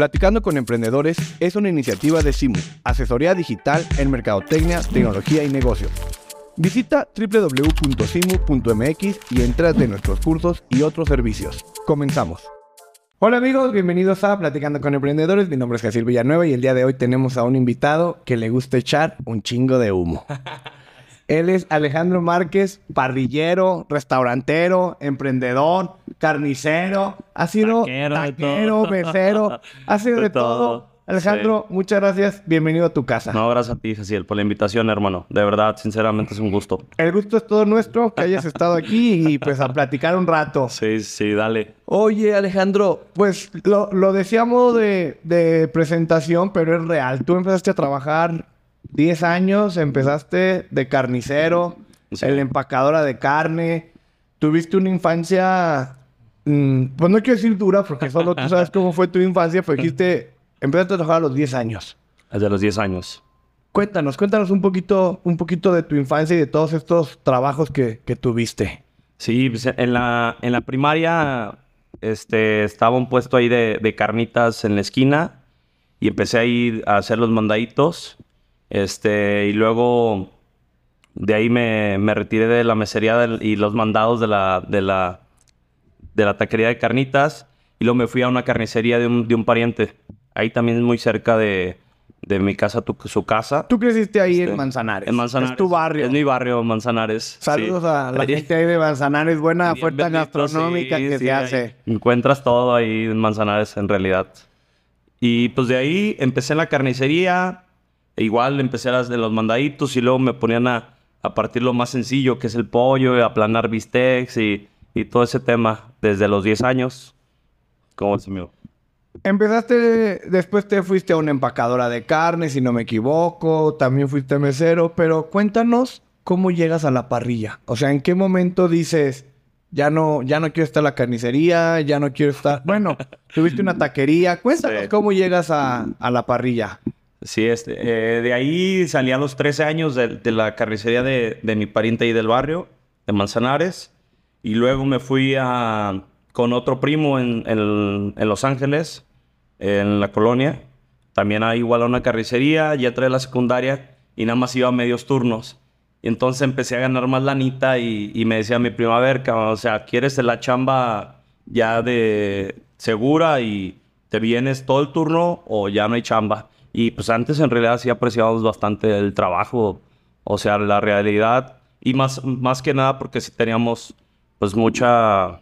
Platicando con Emprendedores es una iniciativa de CIMU, asesoría digital en mercadotecnia, tecnología y negocios. Visita www.cimu.mx y entra de nuestros cursos y otros servicios. Comenzamos. Hola amigos, bienvenidos a Platicando con Emprendedores. Mi nombre es Jesús Villanueva y el día de hoy tenemos a un invitado que le gusta echar un chingo de humo. Él es Alejandro Márquez, parrillero, restaurantero, emprendedor, carnicero, ha sido Taquero, de taquero, todo. mesero, ha sido de, De todo. todo. Alejandro, muchas gracias. Bienvenido a tu casa. No, gracias a ti, Cecil, por la invitación, hermano. De verdad, sinceramente, es un gusto. El gusto es todo nuestro que hayas estado aquí y pues a platicar un rato. Sí, sí, dale. Oye, Alejandro, pues lo, lo decíamos de, de presentación, pero es real. Tú empezaste a trabajar 10 años, empezaste de carnicero, Sí. el empacadora de carne. Tuviste una infancia, mm, pues no quiero decir dura, porque solo tú sabes cómo fue tu infancia, pero dijiste, empezaste a trabajar a los 10 años. Desde los 10 años. Cuéntanos, cuéntanos un poquito, un poquito de tu infancia y de todos estos trabajos que, que tuviste. Sí, pues, en la, en la primaria este, estaba un puesto ahí de, de carnitas en la esquina y empecé a ir a hacer los mandaditos. Este, y luego de ahí me, me retiré de la mesería del- y los mandados de la, de, la, de la taquería de carnitas. Y luego me fui a una carnicería de un, de un pariente. Ahí también es muy cerca de, de mi casa, tu- su casa. Tú creciste ahí Este, en Manzanares. En Manzanares. Es tu barrio. Es mi barrio, Manzanares. Saludos sí. a la gente ahí de Manzanares. Buena Bien oferta bendito, gastronómica sí, que sí, se hace. Encuentras todo ahí en Manzanares, en realidad. Y pues de ahí empecé en la carnicería. E igual empecé a las de los mandaditos y luego me ponían a, a partir lo más sencillo, que es el pollo, y a aplanar bistecs y, y todo ese tema desde los 10 años. ¿Cómo se me Empezaste, después te fuiste a una empacadora de carne, si no me equivoco. También fuiste mesero. Pero cuéntanos cómo llegas a la parrilla. O sea, ¿en qué momento dices, ya no, ya no quiero estar en la carnicería, ya no quiero estar... Bueno, tuviste una taquería. Cuéntanos Sí. cómo llegas a, a la parrilla. Sí, este, de ahí salí a los 13 años de, la carnicería de, mi pariente ahí del barrio, de Manzanares. Y luego me fui con otro primo en, en- Los Ángeles, en la colonia. También ahí igual a una carnicería, ya a la secundaria y nada más iba a medios turnos. Y entonces empecé a ganar más lanita y, me decía mi primo, a ver, o sea, ¿quieres la chamba ya de segura y te vienes todo el turno o ya no hay chamba? Y pues antes en realidad sí apreciábamos bastante el trabajo, o sea, la realidad y más, más que nada porque sí teníamos pues mucha...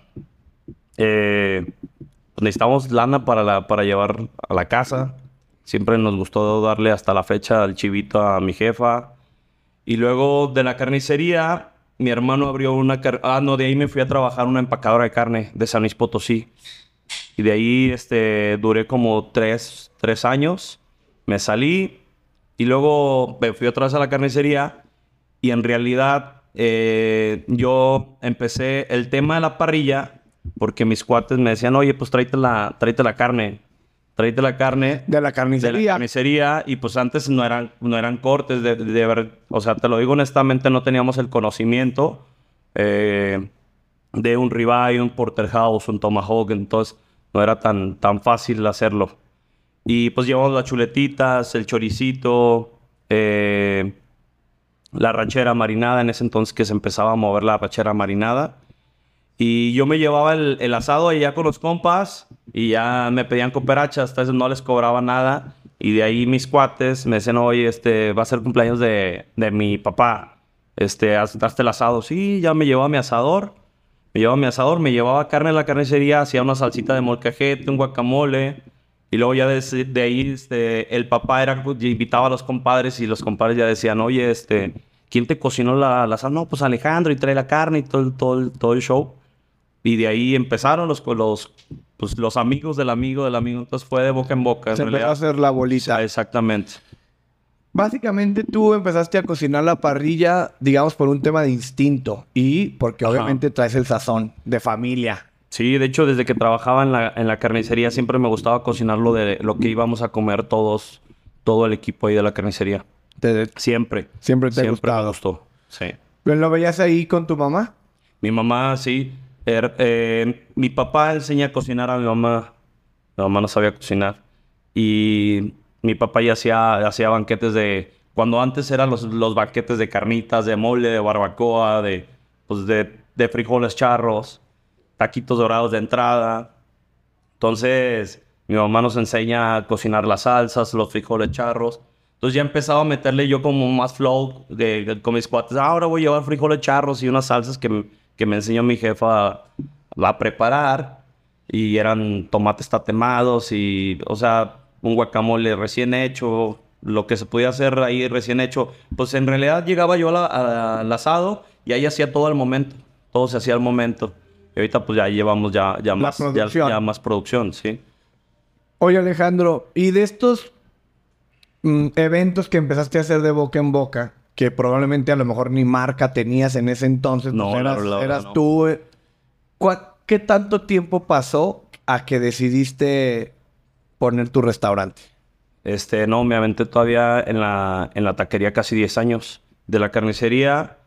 eh, pues, necesitábamos lana para, la, para llevar a la casa. Siempre nos gustó darle hasta la fecha al chivito a mi jefa. Y luego de la carnicería, mi hermano abrió una... car- Ah, no, de ahí me fui a trabajar una empacadora de carne de San Luis Potosí. Y de ahí este, duré como tres, tres años. Me salí y luego me fui otra vez a la carnicería. Y en realidad eh, yo empecé el tema de la parrilla porque mis cuates me decían, oye, pues tráete la, tráete la carne. Tráete la carne De la de la carnicería. carnicería y pues antes no eran, no eran cortes de, de o sea, te lo digo honestamente, no teníamos el conocimiento eh, de un ribeye, un porterhouse, un tomahawk, entonces no era tan, tan fácil hacerlo. Y pues llevamos las chuletitas, el choricito, eh, la ranchera marinada, en ese entonces que se empezaba a mover la ranchera marinada. Y yo me llevaba el, el asado allá con los compas y ya me pedían cooperachas, hasta eso no les cobraba nada. Y de ahí mis cuates me decían, oye, este, va a ser cumpleaños de, de mi papá. Este, haz- hazte el asado. Sí, ya me llevaba mi asador. Me llevaba mi asador, me llevaba carne a la carnicería, hacía una salsita de molcajete, un guacamole. Y luego ya de, de ahí, este, el papá era, invitaba a los compadres y los compadres ya decían, oye, este, ¿quién te cocinó la, la sal? No, pues Alejandro y trae la carne y todo, el- todo, todo el show. Y de ahí empezaron los, los, pues, los amigos del amigo del amigo. Entonces fue de boca en boca. En Se empezó a hacer la bolita. Exactamente. Básicamente tú empezaste a cocinar la parrilla, digamos, por un tema de instinto y porque Ajá. obviamente traes el sazón de familia. Sí, de hecho, desde que trabajaba en la, en la carnicería siempre me gustaba cocinar lo de lo que íbamos a comer todos, todo el equipo ahí de la carnicería. Te- Siempre. Siempre te ha Siempre me gustó. Sí. ¿Lo veías ahí con tu mamá? Mi mamá, sí. Er- eh, mi papá enseña a cocinar a mi mamá. Mi mamá no sabía cocinar. y mi papá ya hacía, hacía banquetes de... Cuando antes eran los, los banquetes de carnitas, de mole, de barbacoa, de, pues de, de frijoles charros, taquitos dorados de entrada. Entonces, mi mamá nos enseña a cocinar las salsas, los frijoles charros. Entonces ya he empezado a meterle yo como más flow de, con mis cuates. ahora voy a llevar frijoles charros y unas salsas que, que me enseñó mi jefa a, a, preparar. Y eran tomates tatemados y, o sea, un guacamole recién hecho, lo que se podía hacer ahí recién hecho. Pues en realidad llegaba yo al asado y ahí hacía todo al momento. Todo se hacía al momento. Y ahorita pues ya llevamos ya, ya, más, ya, más producción, sí. Oye Alejandro, y de estos mm, eventos que empezaste a hacer de boca en boca, que probablemente a lo mejor ni marca tenías en ese entonces, no, pues eras, tú. Eh, ¿Qué tanto tiempo pasó a que decidiste poner tu restaurante? Este, no, me aventé todavía en la, en la taquería casi 10 años. De la carnicería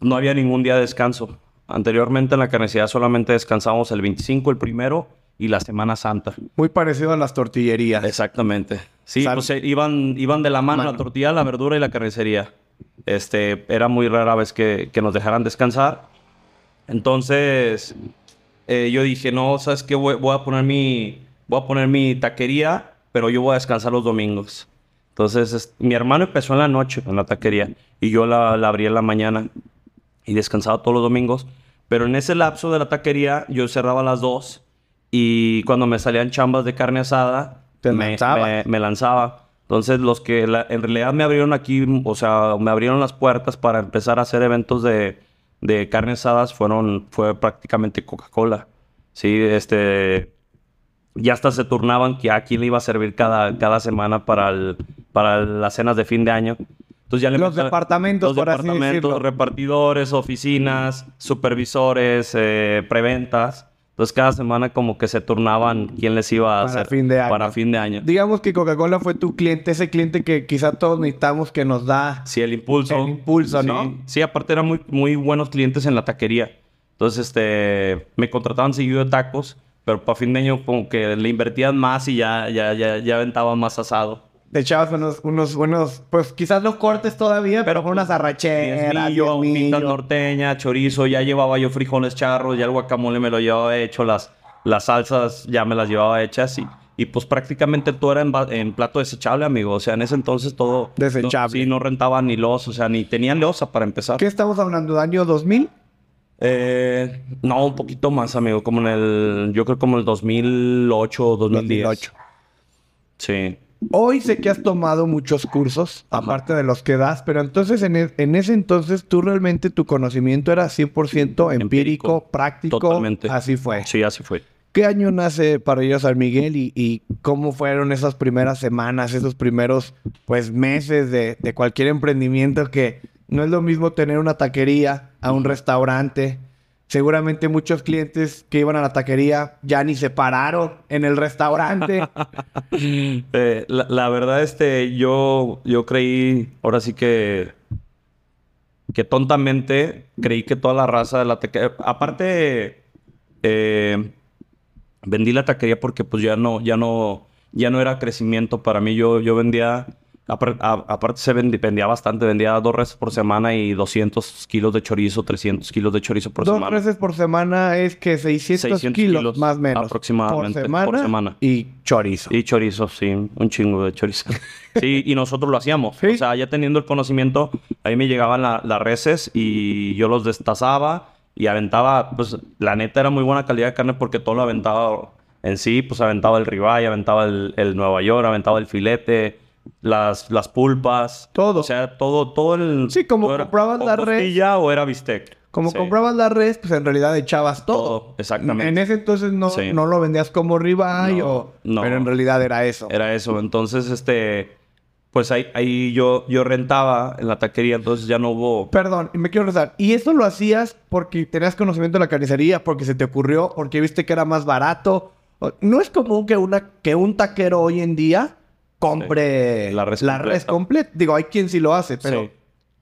no había ningún día de descanso. Anteriormente en la carnicería solamente descansábamos el 25, el primero y la Semana Santa. Muy parecido a las tortillerías. Exactamente. Sí, pues eh, iban, iban de la mano, la tortilla, la verdura y la carnicería. Este, era muy rara vez que, que nos dejaran descansar. Entonces, eh, yo dije, no, ¿sabes qué? Voy, a poner mi, voy a poner mi taquería, pero yo voy a descansar los domingos. Entonces, mi hermano empezó en la noche en la taquería y yo la, la abrí en la mañana y descansaba todos los domingos. Pero en ese lapso de la taquería, yo cerraba a las 2 y cuando me salían chambas de carne asada, me, me, lanzaba. Entonces, los que en realidad me abrieron aquí, o sea, me abrieron las puertas para empezar a hacer eventos de, de carne asadas fueron, fue prácticamente Coca-Cola. Sí, este. Ya hasta se turnaban que a quién le iba a servir cada, cada semana para, el, para las cenas de fin de año. Entonces ya los departamentos, los departamentos, repartidores, oficinas, supervisores, eh, preventas. Entonces cada semana como que se turnaban quién les iba a para hacer fin de año. para fin de año. Digamos que Coca-Cola fue tu cliente, ese cliente que quizá todos necesitamos que nos da sí el impulso, el impulso, ¿no? Sí, aparte eran muy muy buenos clientes en la taquería. Entonces este me contrataban seguido de tacos, pero para fin de año como que le invertían más y ya ya ya ya aventaban más asado te echabas unos, unos buenos, pues quizás los cortes todavía, pero con unas arracheras, yo norteña, chorizo, ya llevaba yo frijoles charros, ya el guacamole me lo llevaba hecho, las, las salsas ya me las llevaba hechas y, y pues prácticamente todo era en, plato desechable, amigo. O sea, en ese entonces todo... Desechable. sí, no rentaba ni los, o sea, ni tenían losa para empezar. ¿Qué estamos hablando? ¿De año 2000? Eh, no, un poquito más, amigo. Como en el... Yo creo como el 2008 o 2010. 2008. Sí. Hoy sé que has tomado muchos cursos, aparte de los que das, pero entonces en, e, en ese entonces tú realmente tu conocimiento era 100% empírico, práctico. Totalmente. Así fue. Sí, así fue. ¿Qué año nace Parrilla San Miguel y, y, cómo fueron esas primeras semanas, esos primeros pues meses de, de cualquier emprendimiento que no es lo mismo tener una taquería a un restaurante? Seguramente muchos clientes que iban a la taquería ya ni se pararon en el restaurante. Eh, la, verdad, este, yo, yo creí, ahora sí que, que tontamente creí que toda la raza de la taquería, aparte, eh, vendí la taquería porque pues ya no, ya no, ya no era crecimiento para mí. Yo, yo vendía aparte se vendía, bastante, vendía dos reses por semana y 200 kilos de chorizo, 300 kilos de chorizo por semana. Dos reses por semana es que 600, kilos, más o menos. Aproximadamente por semana, Y chorizo. Y chorizo, sí, un chingo de chorizo. sí, y nosotros lo hacíamos. O sea, ya teniendo el conocimiento, ahí me llegaban las reses y yo los destazaba y aventaba, pues la neta era muy buena calidad de carne porque todo lo aventaba en sí, pues aventaba el ribeye, aventaba el, el Nueva York, aventaba el filete las, las pulpas. Todo. O sea, todo, todo el... Sí, como comprabas la res. o era bistec. Como comprabas la res, pues en realidad echabas todo. todo exactamente. En ese entonces no, no lo vendías como ribeye o... No. Pero en realidad era eso. Era eso. Entonces, este... Pues ahí, ahí yo, yo rentaba en la taquería, entonces ya no hubo... Perdón, me quiero rezar. ¿Y eso lo hacías porque tenías conocimiento de la carnicería? ¿Porque se te ocurrió? ¿Porque viste que era más barato? ¿No es común que, una, que un taquero hoy en día compre la res, completa. Digo, hay quien sí lo hace, pero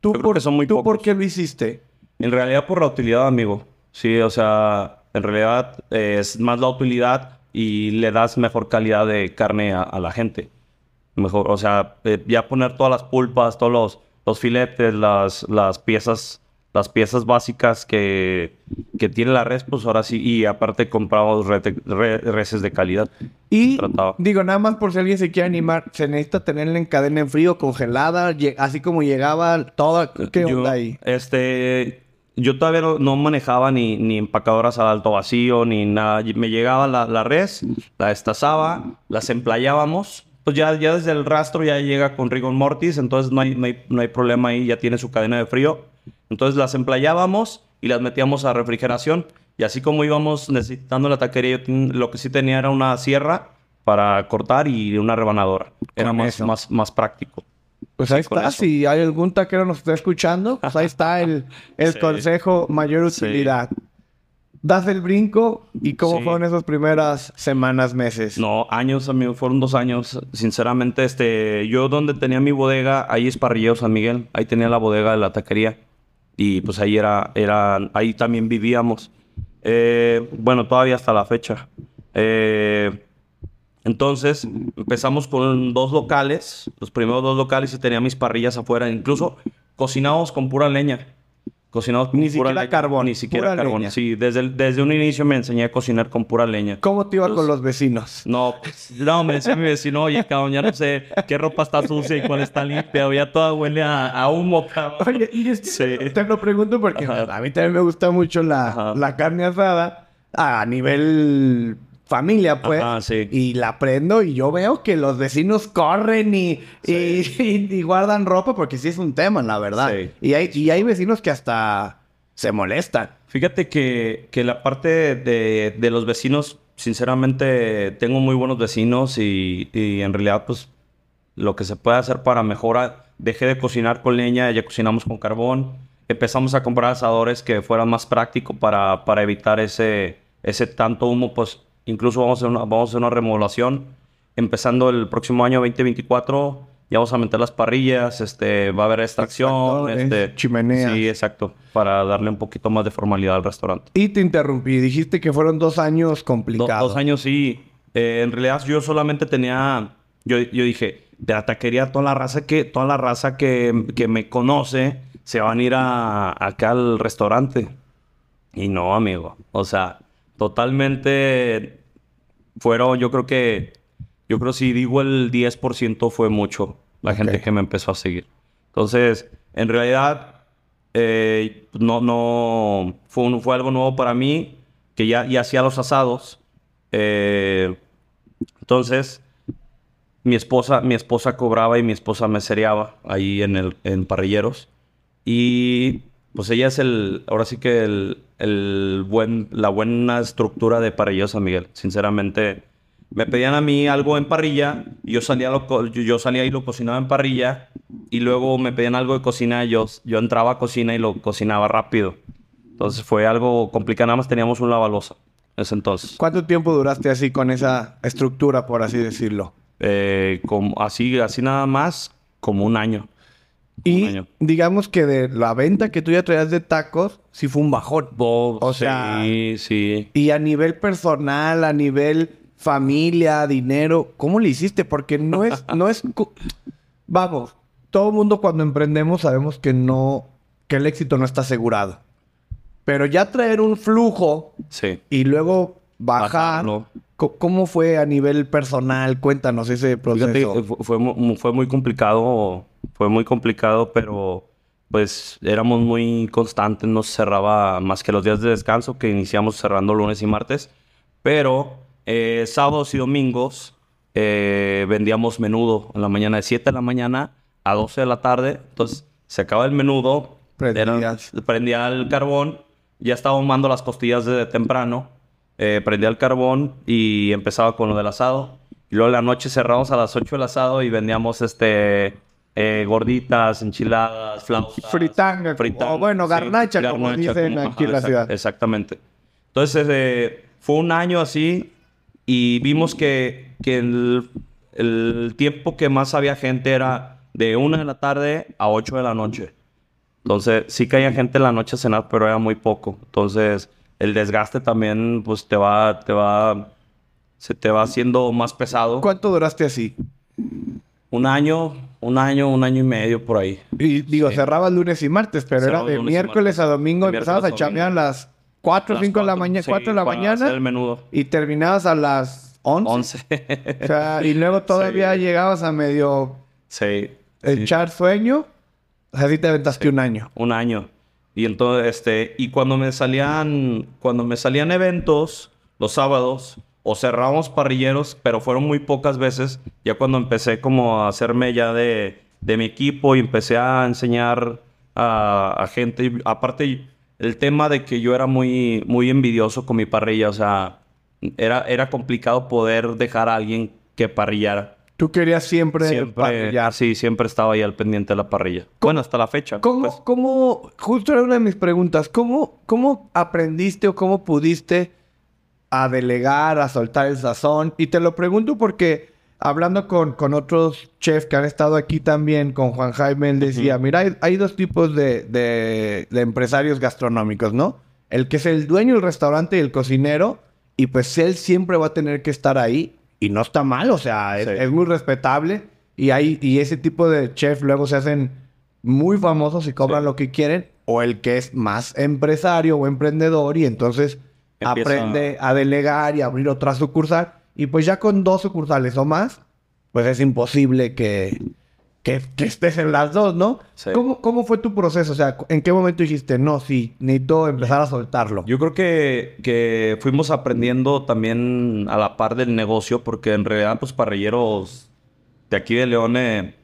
tú, por, son muy ¿tú por qué lo hiciste? En realidad por la utilidad, amigo. Sí, o sea, en realidad eh, es más la utilidad y le das mejor calidad de carne a, a la gente. Mejor, o sea, eh, ya poner todas las pulpas, todos los, los filetes, las, las piezas las piezas básicas que, que tiene la res, pues ahora sí, y aparte compramos reses de calidad. Y Tratado. digo, nada más por si alguien se quiere animar, se necesita tenerla en cadena en frío, congelada, así como llegaba toda. ¿Qué yo, onda ahí? Este, yo todavía no, no manejaba ni, ni empacadoras al alto vacío, ni nada. Me llegaba la, la res, la destazaba, las emplayábamos. Pues ya, ya desde el rastro ya llega con rigor mortis, entonces no hay, no, hay, no hay problema ahí, ya tiene su cadena de frío. Entonces las emplayábamos y las metíamos a refrigeración. Y así como íbamos necesitando la taquería, yo lo que sí tenía era una sierra para cortar y una rebanadora. Era más, más, más práctico. Pues ahí está. Si hay algún taquero que nos está escuchando, pues ahí está el, el Sí. consejo mayor Sí. utilidad. Das el brinco y cómo Sí. fueron esas primeras semanas, meses. No, años, amigo, fueron dos años. Sinceramente, este, yo donde tenía mi bodega, ahí es Parrillero San Miguel, ahí tenía la bodega de la taquería. Y pues ahí era, era, ahí también vivíamos. Eh, bueno, todavía hasta la fecha. Eh, entonces, empezamos con dos locales, los primeros dos locales y tenía mis parrillas afuera. Incluso cocinábamos con pura leña. Cocinábamos con Ni pura siquiera leña. carbón, Ni siquiera pura carbón. leña. Sí, desde, el- desde un inicio me enseñé a cocinar con pura leña. ¿Cómo te iba con los vecinos? No, pues, no, me decía mi vecino, oye, cabrón, ya no sé qué ropa está sucia y cuál está limpia, o ya toda huele a, a humo, cabrón. Oye, y es que Sí. te lo pregunto porque Ajá. a mí también me gusta mucho la, Ajá. la carne asada a nivel familia, pues. Ajá, sí. Y la prendo y yo veo que los vecinos corren y, y, y- y guardan ropa porque sí es un tema, la verdad. Sí. Y, hay, y hay vecinos que hasta se molestan. Fíjate que, que la parte de, de los vecinos, sinceramente, tengo muy buenos vecinos y, y en realidad, pues, lo que se puede hacer para mejorar, dejé de cocinar con leña, ya cocinamos con carbón, empezamos a comprar asadores que fueran más prácticos para, para evitar ese, ese tanto humo, pues, incluso vamos a, hacer una, vamos a hacer una remodelación, empezando el próximo año 2024, ya vamos a meter las parrillas, este, va a haber extracción, este, chimeneas. Sí, exacto, para darle un poquito más de formalidad al restaurante. Y te interrumpí. Dijiste que fueron dos años Do- complicados. dos años sí. Eh, en realidad yo solamente tenía, yo, yo dije, de la taquería toda la raza que, toda la raza que, que me conoce se van a ir a, acá al restaurante. Y no, amigo. O sea, totalmente fueron, yo creo que, yo creo si digo el 10% fue mucho la gente que me empezó a seguir. Entonces, en realidad, eh, no, no, fue, un- fue algo nuevo para mí, que ya, ya hacía los asados. Eh, entonces, mi esposa, mi esposa cobraba y mi esposa me cereaba ahí en el, en parrilleros. Y pues ella es el, ahora sí que el, el buen, la buena estructura de parrilleros San Miguel. Sinceramente, me pedían a mí algo en parrilla yo salía, lo yo, salía y lo cocinaba en parrilla. Y luego me pedían algo de cocina yo, yo entraba a cocina y lo cocinaba rápido. Entonces fue algo complicado. Nada más teníamos un lavalosa ese entonces. ¿Cuánto tiempo duraste así con esa estructura, por así decirlo? Eh, como, así, así nada más, como un año. Y digamos que de la venta que tú ya traías de tacos, sí fue un bajón. O O sea- sí, sí. Y a nivel personal, a nivel familia, dinero, ¿cómo le hiciste? Porque no es, no es, vamos, todo mundo cuando emprendemos sabemos que no, que el éxito no está asegurado. Pero ya traer un flujo Sí. y luego bajar, Bajarlo. ¿Cómo fue a nivel personal? Cuéntanos ese proceso. Fíjate, fu- fue, fue muy complicado, fue muy complicado, pero pues éramos muy constantes, no se cerraba más que los días de descanso, que iniciamos cerrando lunes y martes, pero eh, sábados y domingos eh, vendíamos menudo en la mañana, de 7 de la mañana a 12 de la tarde, entonces se acaba el menudo, Prendías. prendía el carbón, ya estaba ahumando las costillas desde temprano, eh, prendía el carbón y empezaba con lo del asado. Y luego en la noche cerramos a las 8 el asado y vendíamos este eh, gorditas, enchiladas, flautas. Fritanga, o bueno, garnacha, como dicen aquí en la ciudad. Exactamente. Entonces eh, fue un año así y vimos que, que el, el tiempo que más había gente era de 1 de la tarde a 8 de la noche. Entonces, sí caía gente en la noche a cenar, pero era muy poco. Entonces, el desgaste también, pues, te va, te va, se te va haciendo más pesado. ¿Cuánto duraste así? Un año, un año, un año y medio por ahí. Y digo, cerrabas lunes y martes, pero era de miércoles a domingo, empezabas a chambear a las 4 o 5 de la mañana, 4 de la mañana. El menudo. Y terminabas a las 11. 11. o sea, y luego todavía llegabas a medio sí, echar sueño. Así te aventaste un año. Un año. Y entonces, este, y cuando me salían, cuando me salían eventos, los sábados, o cerramos parrilleros, pero fueron muy pocas veces. Ya cuando empecé como a hacerme ya de, de mi equipo y empecé a enseñar a, a, gente. Aparte, el tema de que yo era muy, muy envidioso con mi parrilla, o sea, era, era complicado poder dejar a alguien que parrillara. Tú querías siempre, siempre Sí, siempre estaba ahí al pendiente de la parrilla. Bueno, hasta la fecha. ¿Cómo, pues. ¿cómo, justo era una de mis preguntas, ¿cómo, cómo aprendiste o cómo pudiste a delegar, a soltar el sazón? Y te lo pregunto porque hablando con, con otros chefs que han estado aquí también, con Juan Jaime, él decía, mira, hay, dos tipos de, de, de empresarios gastronómicos, ¿no? El que es el dueño del restaurante y el cocinero, y pues él siempre va a tener que estar ahí y no está mal, o sea, es, muy respetable. Y, hay, y ese tipo de chef luego se hacen muy famosos y cobran lo que quieren. O el que es más empresario o emprendedor y entonces aprende a delegar y abrir otra sucursal. Y pues ya con dos sucursales o más, pues es imposible que, que, estés en las dos, ¿no? ¿Cómo, ¿Cómo, fue tu proceso? O sea, ¿en qué momento dijiste, no, sí, necesito empezar a soltarlo? Yo creo que, que fuimos aprendiendo también a la par del negocio, porque en realidad, pues, parrilleros de aquí de León, eh,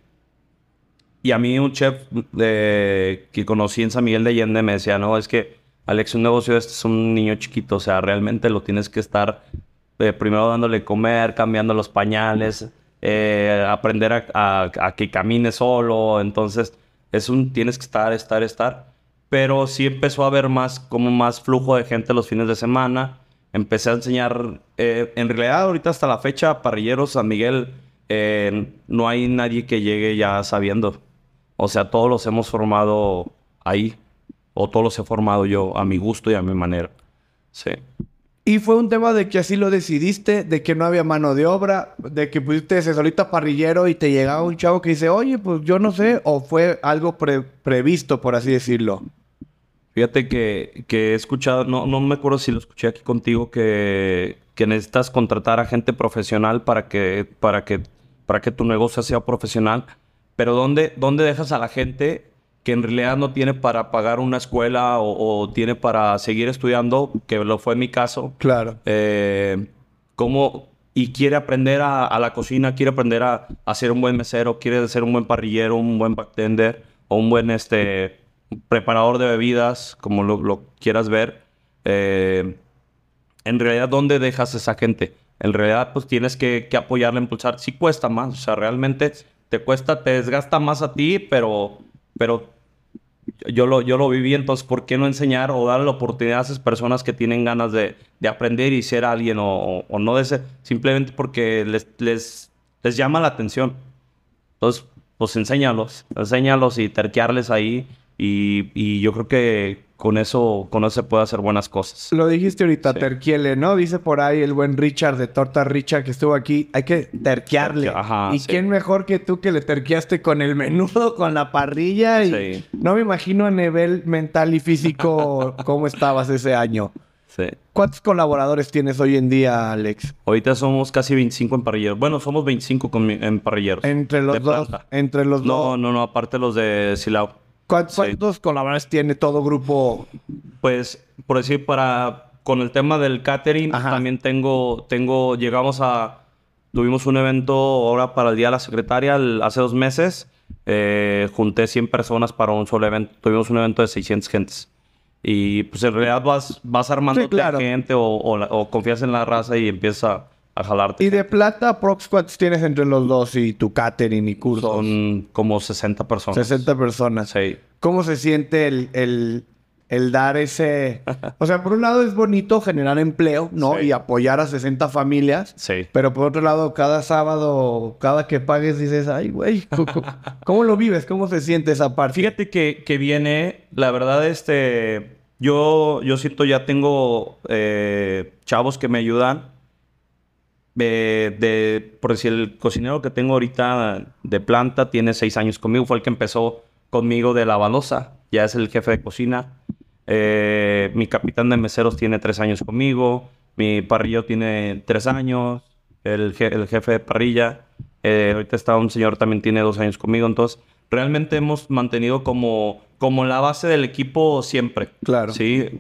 y a mí un chef de, que conocí en San Miguel de Allende me decía, no, es que Alex, un negocio este es un niño chiquito, o sea, realmente lo tienes que estar eh, primero dándole comer, cambiando los pañales, eh, aprender a, que camine solo. Entonces, es un tienes que estar, estar, estar. Pero sí empezó a haber más, como más flujo de gente los fines de semana. Empecé a enseñar, eh, en realidad ahorita hasta la fecha, parrilleros San Miguel, eh, no hay nadie que llegue ya sabiendo. O sea, todos los hemos formado ahí. O todos los he formado yo a mi gusto y a mi manera. Sí. Y fue un tema de que así lo decidiste, de que no había mano de obra, de que pusiste ese solito parrillero y te llegaba un chavo que dice, oye, pues yo no sé, o fue algo previsto, por así decirlo. Fíjate que, he escuchado, no, no me acuerdo si lo escuché aquí contigo, que, que necesitas contratar a gente profesional para que, para que, para que tu negocio sea profesional. Pero ¿dónde, ¿dónde dejas a la gente que en realidad no tiene para pagar una escuela o, tiene para seguir estudiando, que lo fue mi caso. Claro. Eh, ¿cómo, y quiere aprender a, la cocina, quiere aprender a, a, ser un buen mesero, quiere ser un buen parrillero, un buen bartender o un buen este, preparador de bebidas, como lo, quieras ver. Eh, en realidad, ¿dónde dejas a esa gente? En realidad, pues tienes que, que apoyarla, impulsar. Sí cuesta más, o sea, realmente te cuesta, te desgasta más a ti, pero, pero yo lo, yo lo viví, entonces, ¿por qué no enseñar o dar la oportunidad a esas personas que tienen ganas de, de aprender y ser alguien o, o, no de ser, simplemente porque les, les, les llama la atención? Entonces, pues enséñalos, enséñalos y terquearles ahí y, y yo creo que con eso, con eso se puede hacer buenas cosas. Lo dijiste ahorita, terquiele, ¿no? Dice por ahí el buen Richard de Torta Richard que estuvo aquí. Hay que terquearle. ¿Y quién mejor que tú que le terqueaste con el menudo, con la parrilla? Y no me imagino a nivel mental y físico cómo estabas ese año. Sí. ¿Cuántos colaboradores tienes hoy en día, Alex? Ahorita somos casi 25 en parrilleros. Bueno, somos 25 en parrilleros. Entre los dos. Entre los no, dos. No, no, aparte los de Silao. ¿Cuántos colaboradores tiene todo grupo? Pues, por decir, para con el tema del catering, también tengo, tengo, llegamos a, tuvimos un evento ahora para el Día de la Secretaria hace dos meses. Eh, junté 100 personas para un solo evento. Tuvimos un evento de 600 gentes. Y pues en realidad vas, vas armando gente o, o, confías en la raza y empieza a jalarte. ¿Y de plata, prox cuántos tienes entre los dos y tu catering y cursos? Son como 60 personas. 60 personas. Sí. ¿Cómo se siente el, el, el dar ese... o sea, por un lado es bonito generar empleo, ¿no? Y apoyar a 60 familias. Sí. Pero por otro lado, cada sábado, cada que pagues, dices, ay, güey, ¿cómo, lo vives? ¿Cómo se siente esa parte? Fíjate que, que viene, la verdad, este... Yo, yo siento ya tengo eh, chavos que me ayudan eh, de, por decir, el cocinero que tengo ahorita de planta tiene seis años conmigo. Fue el que empezó conmigo de la balosa. Ya es el jefe de cocina. Eh, mi capitán de meseros tiene tres años conmigo. Mi parrillo tiene tres años. El, el jefe de parrilla. Eh, ahorita está un señor también tiene dos años conmigo. Entonces, realmente hemos mantenido como, como la base del equipo siempre. Claro. Sí.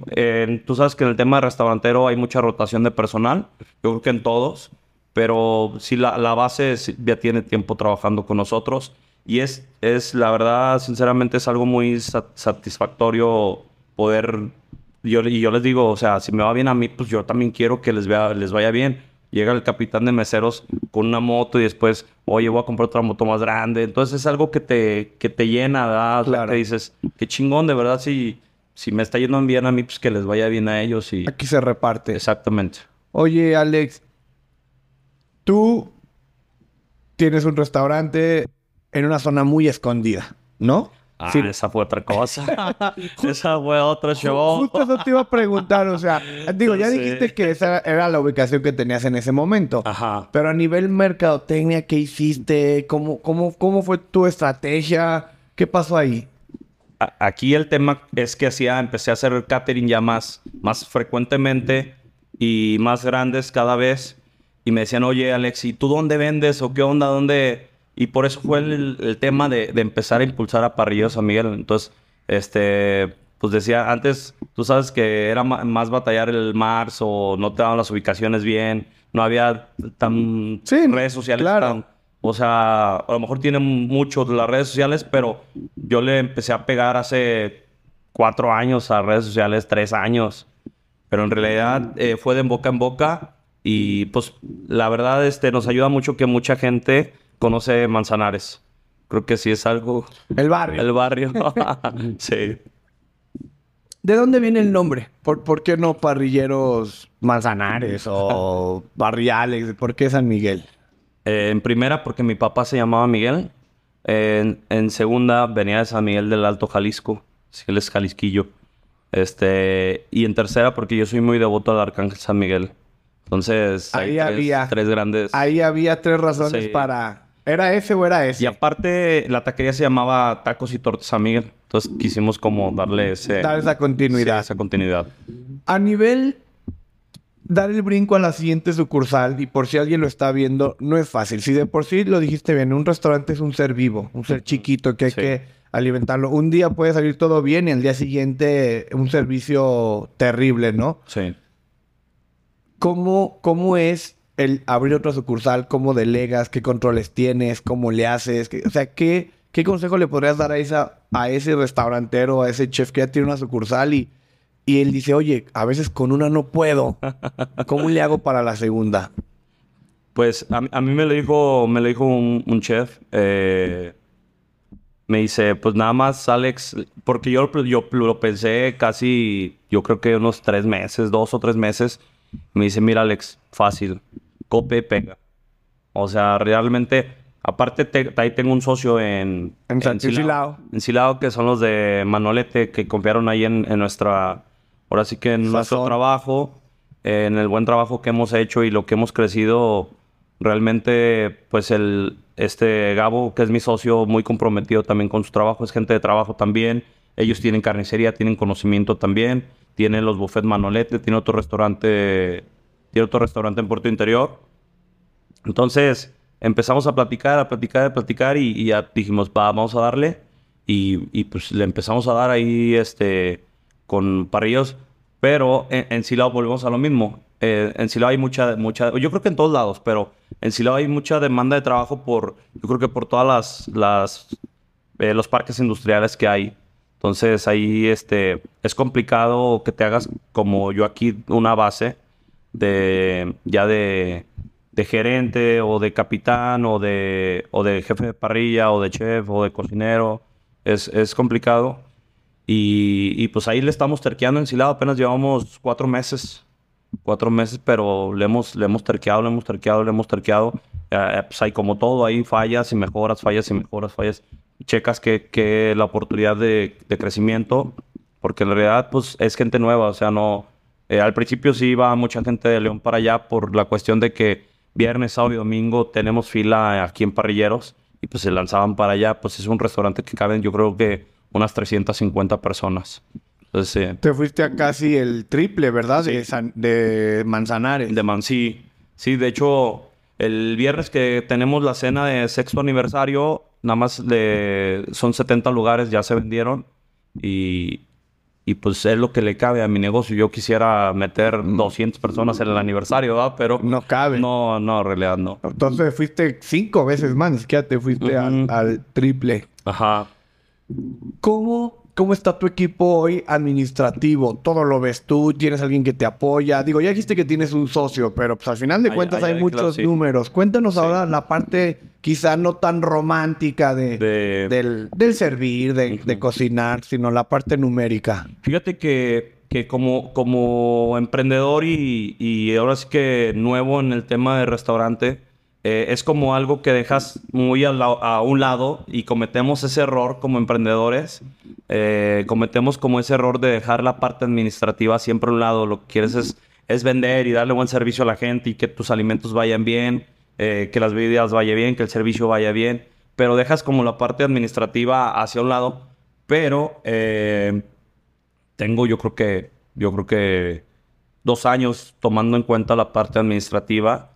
tú sabes que en el tema de restaurantero hay mucha rotación de personal. Yo creo que en todos. Pero sí, la, la base ya tiene tiempo trabajando con nosotros. Y es, es, la verdad, sinceramente, es algo muy satisfactorio poder... Yo, y yo les digo, o sea, si me va bien a mí, pues yo también quiero que les, vea, les vaya bien. Llega el capitán de meseros con una moto y después, oye, voy a comprar otra moto más grande. Entonces es algo que te, que te llena, ¿verdad? Claro. que dices, qué chingón, de verdad, si, si me está yendo bien a mí, pues que les vaya bien a ellos. Y... Aquí se reparte. Exactamente. Oye, Alex, tú tienes un restaurante en una zona muy escondida, ¿no? Ah, esa fue otra cosa. esa fue otro show. Justo eso te iba a preguntar, o sea, digo, ya dijiste que esa era la ubicación que tenías en ese momento. Ajá. Pero a nivel mercadotecnia, ¿qué hiciste? ¿Cómo, cómo, cómo fue tu estrategia? ¿Qué pasó ahí? Aquí el tema es que hacía, empecé a hacer catering ya más, más frecuentemente y más grandes cada vez. Y me decían, oye, Alex, ¿y tú dónde vendes? ¿O qué onda? ¿Dónde? Y por eso fue el, tema de, empezar a impulsar a Parrillos a Miguel. Entonces, este, pues decía, antes tú sabes que era más batallar el Mars o no te daban las ubicaciones bien, no había tan redes sociales claro. o sea, a lo mejor tienen mucho las redes sociales, pero yo le empecé a pegar hace cuatro años a redes sociales, tres años. Pero en realidad eh, fue de boca en boca y pues la verdad este, nos ayuda mucho que mucha gente conoce Manzanares. Creo que sí es algo. El barrio. El barrio. sí. ¿De dónde viene el nombre? ¿Por, qué no parrilleros Manzanares o barriales? ¿Por qué San Miguel? Eh, en primera, porque mi papá se llamaba Miguel. en, segunda, venía de San Miguel del Alto Jalisco. Sí, él es Jalisquillo. Este, y en tercera, porque yo soy muy devoto al Arcángel San Miguel. Entonces, ahí hay había tres grandes. Ahí había tres razones para ¿Era ese o era ese? Y aparte, la taquería se llamaba Tacos y Tortas San Miguel. Entonces quisimos como darle ese... Dar esa continuidad. esa continuidad. A nivel... Dar el brinco a la siguiente sucursal, y por si alguien lo está viendo, no es fácil. Si de por sí lo dijiste bien, un restaurante es un ser vivo, un ser chiquito que hay que alimentarlo. Un día puede salir todo bien y al día siguiente un servicio terrible, ¿no? Sí. ¿Cómo, cómo es el abrir otra sucursal, cómo delegas, qué controles tienes, cómo le haces, o sea, ¿qué, qué consejo le podrías dar a, esa, a ese restaurantero, a ese chef que ya tiene una sucursal y, y él dice, oye, a veces con una no puedo, ¿cómo le hago para la segunda? Pues a, mí me lo dijo, me lo dijo un, chef, eh, me dice, pues nada más, Alex, porque yo, yo lo pensé casi, yo creo que unos tres meses, dos o tres meses. Me dice, mira Alex, fácil, cope, pega. O sea, realmente, aparte ahí tengo un socio en... En, en Silao. En Silao, que son los de Manolete, que confiaron ahí en, nuestra... Ahora sí que en nuestro trabajo, en el buen trabajo que hemos hecho y lo que hemos crecido, realmente, pues el... Este Gabo, que es mi socio, muy comprometido también con su trabajo, es gente de trabajo también. Ellos tienen carnicería, tienen conocimiento también. Tienen los buffets Manolete, tiene otro restaurante tiene otro restaurante en Puerto Interior. Entonces empezamos a platicar, a platicar, a platicar y, ya dijimos, va, vamos a darle. Y, pues le empezamos a dar ahí este, con parrillos. Pero en, en Silao volvemos a lo mismo. Eh, en Silao hay mucha, mucha, yo creo que en todos lados, pero en Silao hay mucha demanda de trabajo por, yo creo que por todas las, las eh, los parques industriales que hay. Entonces ahí este, es complicado que te hagas como yo aquí una base de ya de, gerente o de capitán o de, o de jefe de parrilla o de chef o de cocinero. Es, complicado. Y, pues ahí le estamos terqueando ensilado. Apenas llevamos cuatro meses. Cuatro meses, pero le hemos, le hemos terqueado, le hemos terqueado, le hemos terqueado. Eh, pues hay como todo, ahí fallas y mejoras, fallas y mejoras, fallas. Checas que, que la oportunidad de, de crecimiento, porque en realidad pues es gente nueva, o sea, no, eh, al principio sí iba mucha gente de León para allá por la cuestión de que viernes, sábado y domingo tenemos fila aquí en Parrilleros y pues se lanzaban para allá. Pues es un restaurante que caben yo creo que unas 350 personas. Entonces, Te fuiste a casi el triple, ¿verdad? Sí. De, San- de Manzanares. de Man, sí. Sí, de hecho, el viernes que tenemos la cena de sexto aniversario, nada más le, son 70 lugares, ya se vendieron. Y, y pues es lo que le cabe a mi negocio. Yo quisiera meter 200 personas en el aniversario, ¿verdad? Pero No cabe. no, no, en realidad no. Entonces fuiste cinco veces más, siquiera te fuiste al, al triple. Ajá. ¿Cómo, ¿Cómo está tu equipo hoy administrativo? ¿Todo lo ves tú? ¿Tienes alguien que te apoya? Digo, ya dijiste que tienes un socio, pero pues al final de cuentas ay, hay ay, muchos claro, sí. números. Cuéntanos Sí. ahora la parte quizá no tan romántica de, De- del, del servir, de, de cocinar, sino la parte numérica. Fíjate que, que como, como emprendedor y, y ahora sí que nuevo en el tema de restaurante, eh, es como algo que dejas muy a, un lado y cometemos ese error como emprendedores. eh, cometemos como ese error de dejar la parte administrativa siempre a un lado. Lo que quieres es, es vender y darle buen servicio a la gente y que tus alimentos vayan bien, eh, que las bebidas vayan bien, que el servicio vaya bien. Pero dejas como la parte administrativa hacia un lado. Pero tengo yo creo que yo creo que dos años tomando en cuenta la parte administrativa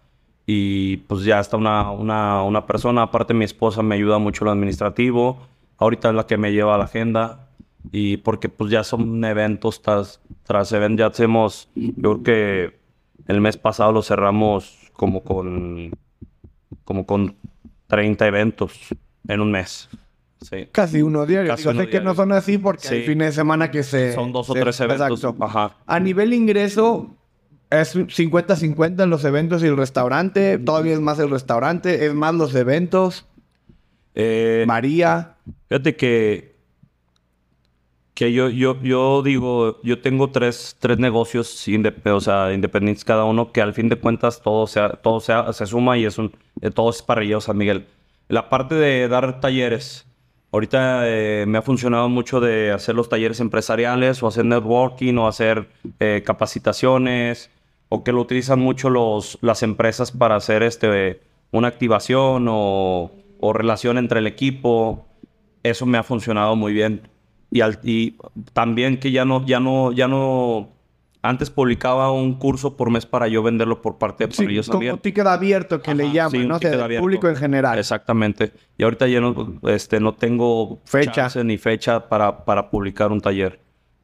y pues ya está una, una, una persona, aparte mi esposa me ayuda mucho lo administrativo, ahorita es la que me lleva a la agenda y porque pues ya son eventos tras, tras eventos, ya hacemos, yo creo que el mes pasado lo cerramos como con, como con 30 eventos en un mes. Sí. Casi uno diario. Casi Digo, uno sé que no diario. son así porque Sí. hay fines de semana que se... Son dos o se- tres eventos. Exacto. Ajá. A nivel ingreso, es 50-50 en los eventos y el restaurante. Todavía es más el restaurante, es más los eventos. Eh, María. Fíjate que, que yo, yo, yo digo, yo tengo tres, tres negocios o sea, independientes cada uno, que al fin de cuentas todo, sea, todo sea, se suma y es un, eh, todo es San Miguel. La parte de dar talleres, ahorita eh, me ha funcionado mucho de hacer los talleres empresariales o hacer networking o hacer eh, capacitaciones o que lo utilizan mucho los, las empresas para hacer este, una activación o, o relación entre el equipo eso me ha funcionado muy bien. Y, al- y también que ya no, ya no, ya no. Antes publicaba un curso por mes para yo venderlo por parte de Sí, Parrillos como ticket abierto que le Ajá, llaman, sí, ¿no? O sea, del público en general. Exactamente. Y ahorita ya no, este, no tengo Fecha. ni fecha para, para publicar un taller.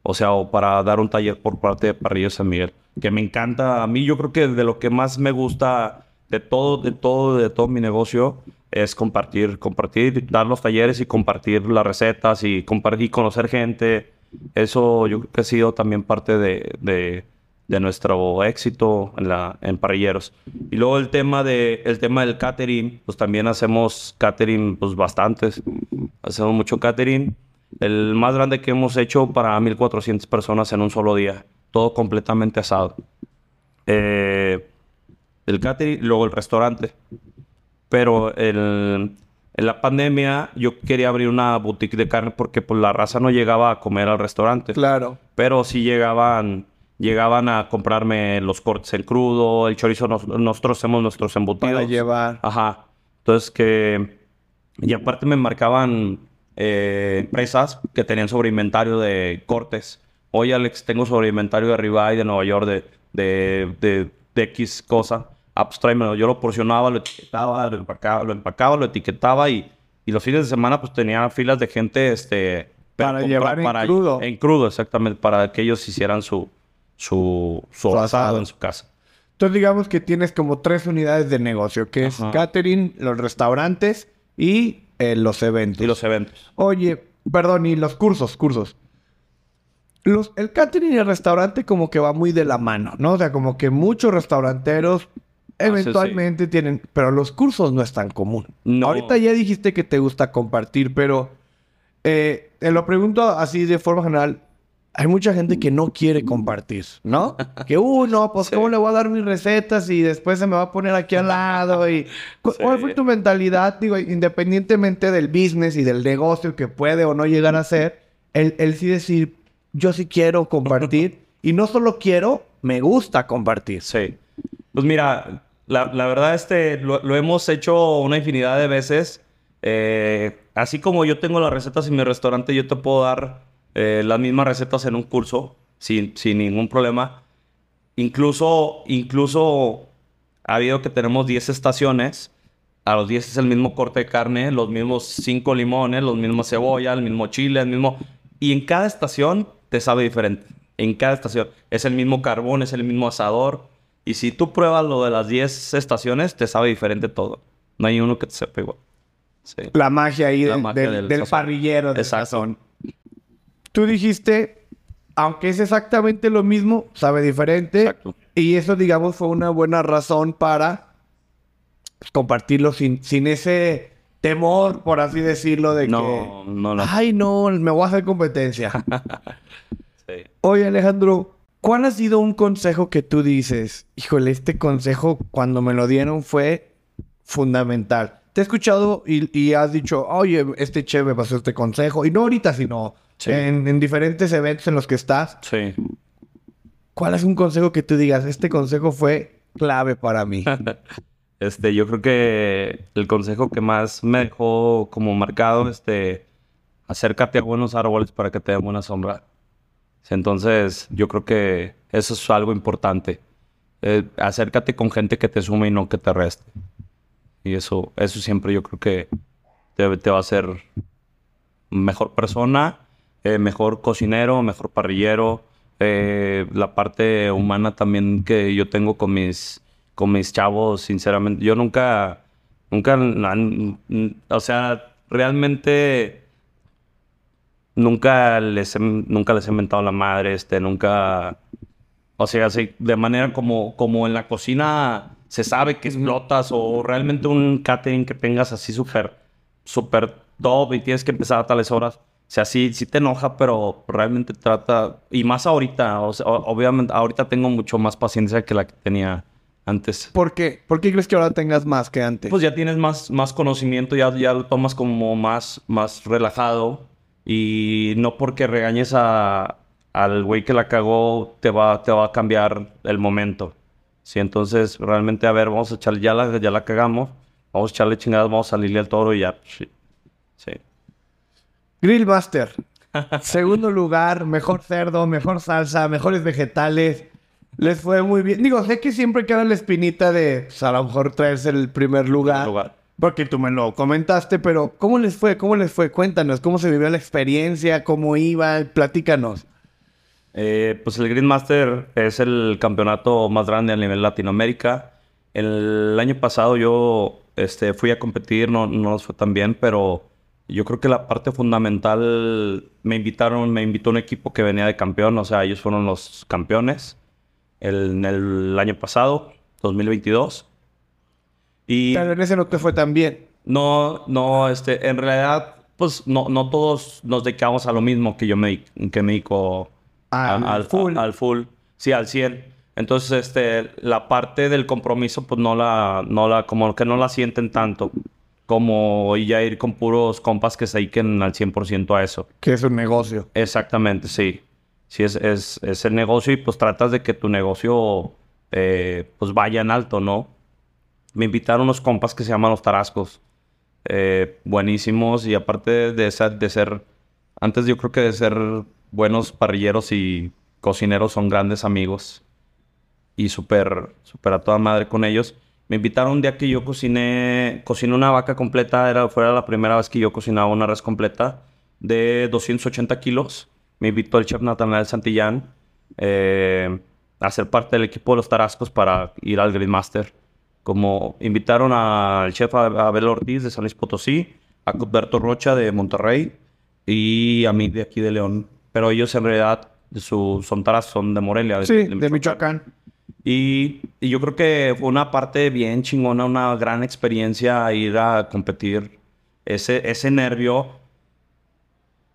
O sea, o para dar un taller por parte de Parrillos San Miguel. Que me encanta. A mí yo creo que de lo que más me gusta de todo, de todo, de todo mi negocio es compartir, compartir, dar los talleres y compartir las recetas y compartir, conocer gente. Eso yo creo que ha sido también parte de, de, de nuestro éxito en, la, en parrilleros. Y luego el tema, de, el tema del catering, pues también hacemos catering, pues bastantes. Hacemos mucho catering. El más grande que hemos hecho para 1.400 personas en un solo día. Todo completamente asado. Eh, el catering, luego el restaurante. Pero el- en la pandemia yo quería abrir una boutique de carne porque pues la raza no llegaba a comer al restaurante. Claro. Pero sí llegaban, llegaban a comprarme los cortes en crudo, el chorizo, nos- nosotros hacemos nuestros embutidos. Para llevar. Ajá. Entonces que... Y aparte me marcaban eh, empresas que tenían sobre inventario de cortes. Oye, Alex, tengo sobre inventario de ribeye de Nueva York de, de, de, de X cosa. Ah, pues tráemelo. Yo lo porcionaba, lo etiquetaba, lo empacaba, lo, empacaba, lo etiquetaba y, y los fines de semana pues tenía filas de gente, este... Para llevar en crudo. En crudo, exactamente. Para que ellos hicieran su, su, su, Su asado en su casa. Entonces digamos que tienes como tres unidades de negocio, que es catering, los restaurantes y eh, los eventos. Y los eventos. Oye, perdón, y los cursos, cursos. Los, el catering y el restaurante como que va muy de la mano, ¿no? O sea, como que muchos restauranteros Ah, sí, eventualmente tienen, pero los cursos no es tan común. No. Ahorita ya dijiste que te gusta compartir, pero eh, te lo pregunto así de forma general. Hay mucha gente que no quiere compartir, ¿no? Que, uh, no, pues, Sí. ¿cómo le voy a dar mis recetas y después se me va a poner aquí al lado? Y, ¿cu- Sí. ¿Cuál fue tu mentalidad? Digo, independientemente del business y del negocio que puede o no llegar a ser, el, el sí decir, yo sí quiero compartir. y no solo quiero, me gusta compartir. Sí. Pues mira, La, la verdad, este, lo, lo hemos hecho una infinidad de veces. Eh, así como yo tengo las recetas en mi restaurante, yo te puedo dar eh, las mismas recetas en un curso sin, sin ningún problema. Incluso, incluso ha habido que tenemos 10 estaciones. A los 10 es el mismo corte de carne, los mismos 5 limones, los mismos cebolla, el mismo chile, el mismo... Y en cada estación te sabe diferente. En cada estación. Es el mismo carbón, es el mismo asador. Y si tú pruebas lo de las 10 estaciones, te sabe diferente todo. No hay uno que te sepa igual. Sí. La magia ahí La del, magia del- del del sazón. parrillero. del Exacto. sazón. Tú dijiste, aunque es exactamente lo mismo, sabe diferente. Exacto. Y eso, digamos, fue una buena razón para pues, compartirlo sin, sin ese temor, por así decirlo, de No, que... no, no. Ay, no, me voy a hacer competencia. Sí. Oye, Alejandro, ¿cuál ha sido un consejo que tú dices? Híjole, este consejo cuando me lo dieron fue fundamental. Te he escuchado y, y has dicho, oye, este chef me pasó este consejo. Y no ahorita, sino Sí. en, en diferentes eventos en los que estás. Sí. ¿Cuál es un consejo que tú digas? Este consejo fue clave para mí. Este, yo creo que el consejo que más me dejó como marcado, este, acércate a buenos árboles para que te den buena sombra. Entonces, yo creo que eso es algo importante. Eh, acércate con gente que te sume y no que te reste. Y eso, eso siempre yo creo que te, te va a hacer mejor persona, eh, mejor cocinero, mejor parrillero. eh, la parte humana también que yo tengo con mis, con mis chavos, sinceramente. Yo nunca, nunca, o sea, realmente nunca les he, nunca les he mentado la madre, este, nunca, o sea, así, de manera como, como en la cocina se sabe que explotas o realmente un catering que tengas así súper, súper top y tienes que empezar a tales horas. O sea, sí, sí te enoja, pero realmente trata, y más ahorita, o sea, obviamente ahorita tengo mucho más paciencia que la que tenía antes. ¿Por qué? ¿Por qué crees que ahora tengas más que antes? Pues ya tienes más, más conocimiento, ya, ya lo tomas como más, más relajado. Y no porque regañes a, al güey que la cagó, te va, te va a cambiar el momento. Sí, entonces realmente, a ver, vamos a echarle, ya la, ya la cagamos, vamos a echarle chingadas, vamos a salirle al toro y ya. Sí. sí. Grillmaster. Segundo lugar, mejor cerdo, mejor salsa, mejores vegetales. Les fue muy bien. Digo, sé que siempre queda la espinita de pues, a lo mejor traerse el primer lugar. lugar. Porque tú me lo comentaste, pero ¿cómo les fue? ¿Cómo les fue? Cuéntanos, ¿cómo se vivió la experiencia? ¿Cómo iba? Platícanos. Eh, pues el Greenmaster es el campeonato más grande a nivel Latinoamérica. El año pasado yo este, fui a competir, no, no nos fue tan bien, pero yo creo que la parte fundamental me invitaron, me invitó un equipo que venía de campeón, o sea, ellos fueron los campeones el, en el año pasado, 2022. Y en ese no te fue tan bien. no, no, este, en realidad, pues no, no todos nos dedicamos a lo mismo que yo me, que me dedico Al a- al full. al full, sí, al 100. Entonces, este, la parte del compromiso, pues no la, no la, como que no la sienten tanto. Como ya ir con puros compas que se dediquen al 100% a eso. Que es un negocio. Exactamente, sí. Sí, es, es, es el negocio y pues tratas de que tu negocio eh, pues vaya en alto, ¿no? Me invitaron unos compas que se llaman Los Tarascos. eh, buenísimos y aparte de ser, de ser, antes yo creo que de ser buenos parrilleros y cocineros son grandes amigos y súper, súper a toda madre con ellos. Me invitaron un día que yo cociné, cociné una vaca completa, era, fuera la primera vez que yo cocinaba una res completa de 280 kilos. Me invitó el chef Natanael Santillán eh, a ser parte del equipo de los Tarascos para ir al Greenmaster. Como invitaron al chef Ab- Abel Ortiz de San Luis Potosí, a Cuthberto Rocha de Monterrey y a mí de aquí de León. Pero ellos en realidad su, son taras, son de Morelia. Sí, de Michoacán. Y, yo creo que fue una parte bien chingona, una gran experiencia ir a competir. Ese, ese nervio.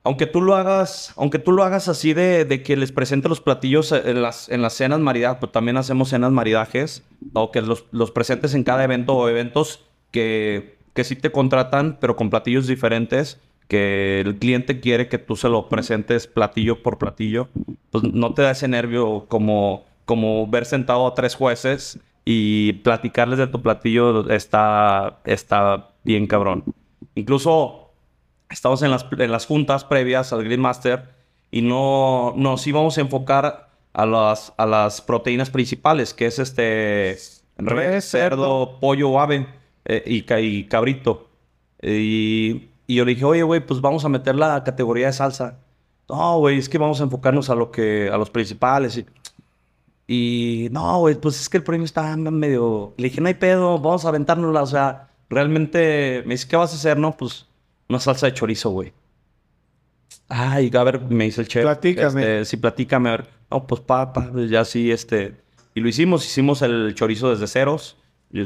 Aunque tú lo hagas, aunque tú lo hagas así de, de que les presente los platillos en las, en las cenas maridajes, pues también hacemos cenas maridajes, o que los, los presentes en cada evento o eventos que, que sí te contratan, pero con platillos diferentes, que el cliente quiere que tú se lo presentes platillo por platillo, pues no te da ese nervio como, como ver sentado a tres jueces y platicarles de tu platillo está, está bien cabrón. Incluso estamos en las, en las juntas previas al Greenmaster y no nos íbamos a enfocar a las, a las proteínas principales, que es este res, cerdo, pollo ave eh, y cabrito. Y, y yo le dije, oye, güey, pues vamos a meter la categoría de salsa. No, güey, es que vamos a enfocarnos a lo que, a los principales. Y, y no, güey, pues es que el premio está medio. Le dije, no hay pedo, vamos a aventárnosla. O sea, realmente me dice, ¿qué vas a hacer? No, pues una salsa de chorizo, güey. Ay, a ver, me dice el chef. Platícame. Este, sí, platícame. A ver. No, pues papá, ya sí, este. Y lo hicimos, hicimos el chorizo desde ceros,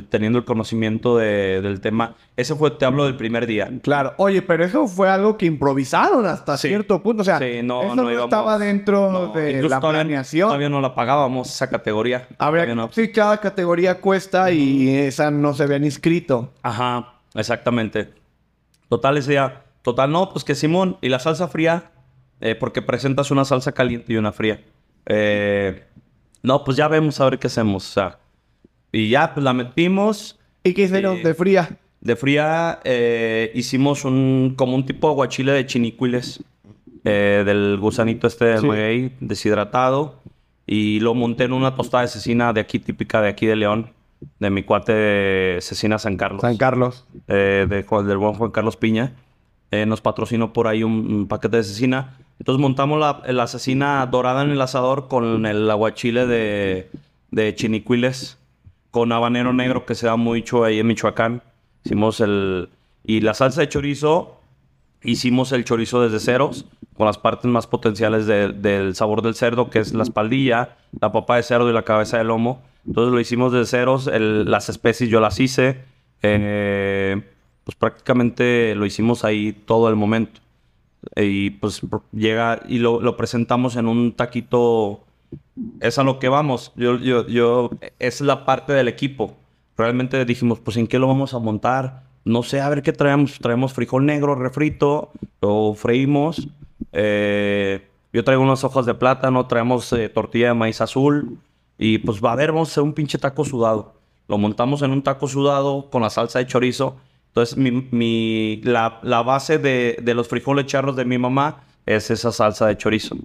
teniendo el conocimiento de- del tema. Ese fue, te hablo del primer día. Claro. Oye, pero eso fue algo que improvisaron hasta Sí. cierto punto. O sea, Sí, no, eso no no, íbamos- estaba dentro No, de incluso la planeación. Todavía no la pagábamos esa categoría. Habría, Todavía no. Sí, cada categoría cuesta y esa no se habían inscrito. Ajá, exactamente. Total ese día. Total, no, pues que Simón. Y la salsa fría, eh, porque presentas una salsa caliente y una fría. Eh, no, pues ya vemos a ver qué hacemos. O sea, y ya, pues la metimos. ¿Y qué hicieron Sí. de fría? De fría eh, hicimos un como un tipo de aguachile de chinicuiles. eh, del gusanito este del Sí. maguey, deshidratado. Y lo monté en una tostada de cecina de aquí, típica de aquí de León. De mi cuate Cecina San Carlos San Carlos. eh, de, Juan- del buen Juan Carlos Piña. Eh, nos patrocinó por ahí un, un paquete de cecina. Entonces montamos la, la cecina dorada en el asador con el aguachile de, de chinicuiles con habanero negro que se da mucho ahí en Michoacán. Hicimos el... Y la salsa de chorizo, hicimos el chorizo desde ceros con las partes más potenciales de- del sabor del cerdo, que es la espaldilla, la papa de cerdo y la cabeza de lomo. Entonces lo hicimos desde ceros. las especies yo las hice. eh, pues prácticamente lo hicimos ahí todo el momento. Y pues llega y lo presentamos en un taquito. Es a lo que vamos. Yo, yo, yo, es la parte del equipo. Realmente dijimos, pues en qué lo vamos a montar. No sé, a ver qué traemos. Traemos frijol negro refrito, lo freímos. Eh, yo traigo unas hojas de plátano, traemos eh, tortilla de maíz azul. Y pues va a ver, vamos a hacer un pinche taco sudado. Lo montamos en un taco sudado con la salsa de chorizo. Entonces, mi, mi- la, base de, de los frijoles charros de mi mamá es esa salsa de chorizo.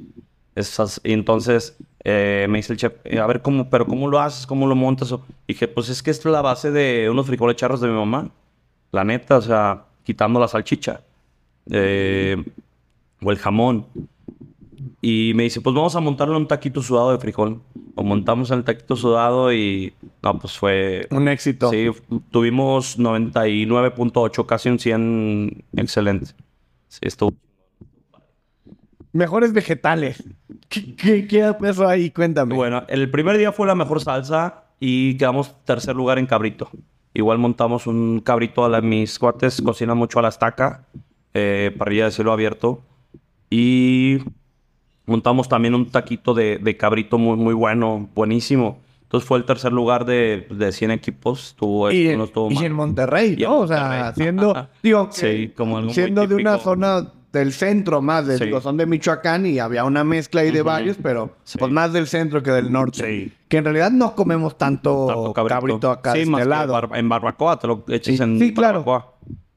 Esas, entonces eh, me dice el chef, eh, a ver cómo, pero cómo lo haces, cómo lo montas. Y dije, pues es que esto es la base de unos frijoles charros de mi mamá. La neta, o sea, quitando la salchicha. Eh, o el jamón. Y me dice, pues vamos a montarlo en un taquito sudado de frijol. Lo montamos en el taquito sudado y... No, pues fue... Un éxito. Sí, tuvimos 99.8, casi un 100 excelente. Sí, estuvo... Mejores vegetales. ¿Qué, qué, qué pasó ahí? Cuéntame. Bueno, el primer día fue la mejor salsa y quedamos tercer lugar en cabrito. Igual montamos un cabrito a la, mis cuates cocinan mucho a la estaca, eh, parrilla de cielo abierto. Y montamos también un taquito de, de cabrito muy, muy bueno, buenísimo. Entonces fue el tercer lugar de, de 100 equipos. Estuvo, y, no estuvo y mal. en Monterrey, Y en ¿no? O sea, Monterrey. siendo, digo, Sí, como algo muy siendo de una zona del centro más, de, Sí. digo, son de Michoacán y había una mezcla ahí de varios, pero Sí. pues más del centro que del norte. Sí. Que en realidad no comemos tanto, Tanto cabrito. acá sí, de más este que lado. bar- en barbacoa, te lo echas en sí, claro. barbacoa.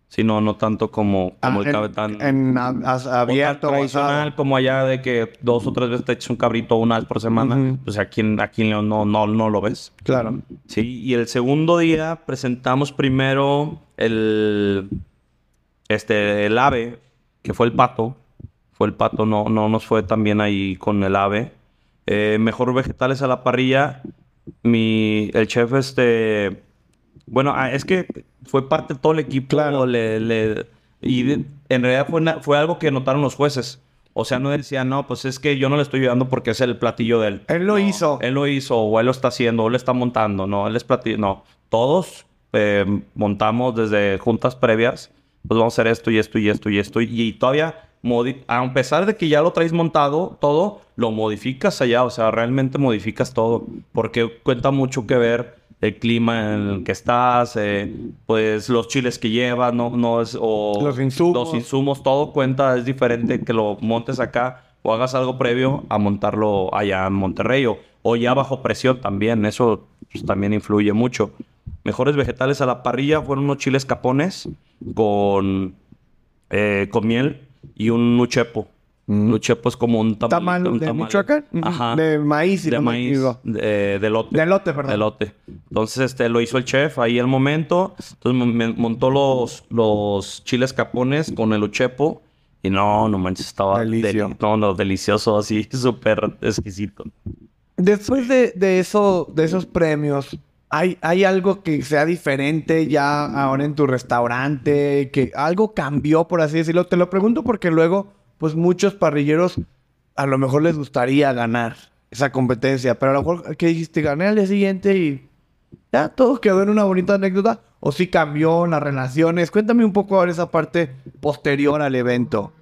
Sí, no, no tanto como, Ah, como el en, cabetán. en a- as- abierto, tradicional como allá de que dos o tres veces te echas un cabrito una vez por semana. Pues aquí en, aquí en León no, no, no lo ves. Claro. Sí, y el segundo día presentamos primero el, este, el ave, que fue el pato. Fue el pato, no, no nos fue tan bien ahí con el ave. Eh, mejor vegetales a la parrilla. Mi, el chef, este, bueno, ah, es que fue parte de todo el equipo. Claro. le- le- y de- en realidad fue, fue algo que notaron los jueces. O sea, no decían, no, pues es que yo no le estoy ayudando porque es el platillo de él. Él lo No, hizo. Él lo hizo, o él lo está haciendo, o él está montando, no, él es platillo. No, todos eh, montamos desde juntas previas, pues vamos a hacer esto y esto y esto y esto. Y, y todavía, a pesar de que ya lo traes montado, todo, lo modificas allá, o sea, realmente modificas todo, porque cuenta mucho que ver el clima en el que estás, eh, pues los chiles que llevas, no, no es, o Los insumos. los insumos, todo cuenta, es diferente que lo montes acá o hagas algo previo a montarlo allá en Monterrey o, o ya bajo presión también, eso pues, también influye mucho. Mejores vegetales a la parrilla fueron unos chiles capones con, eh, con miel y un nuchepo. Mm. Nuchepo es como un tamal. ¿Tamal de Michoacán? Ujú. Ajá. De maíz, si de maíz. De, de elote. De elote, perdón. De. Entonces, este, lo hizo el chef ahí al momento. Entonces, me- montó los, los chiles capones con el uchepo. Y no, no manches, estaba... Delicio. deli- no, no, delicioso, así, súper exquisito. Después de, de eso, de esos premios, ¿hay, ¿hay algo que sea diferente ya ahora en tu restaurante? ¿Que algo cambió, por así decirlo? Te lo pregunto porque luego, pues muchos parrilleros a lo mejor les gustaría ganar esa competencia, pero a lo mejor, ¿qué dijiste? Gané al día siguiente y ya todo quedó en una bonita anécdota. ¿O sí cambió las relaciones? Cuéntame un poco ahora esa parte posterior al evento.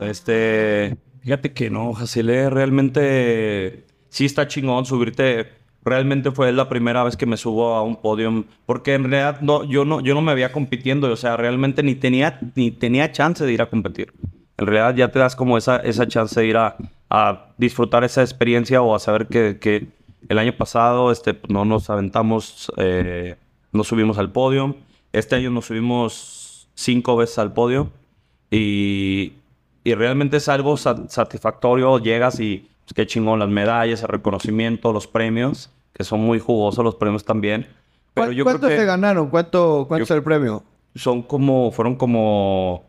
Este, fíjate que no, Jacile, realmente sí está chingón subirte. Realmente fue la primera vez que me subo a un podium, porque en realidad no, yo no, yo no me veía compitiendo, o sea, realmente ni tenía, ni tenía chance de ir a competir. En realidad ya te das como esa, esa chance de ir a, a disfrutar esa experiencia o a saber que, que el año pasado este, no nos aventamos, eh, no subimos al podio. Este año nos subimos cinco veces al podio y, y realmente es algo sa- satisfactorio. Llegas y pues, qué chingón las medallas, el reconocimiento, los premios, que son muy jugosos los premios también. Pero ¿Cuán- yo creo ¿Cuánto que se ganaron? ¿Cuánto, cuánto Yo- es el premio? son como, fueron como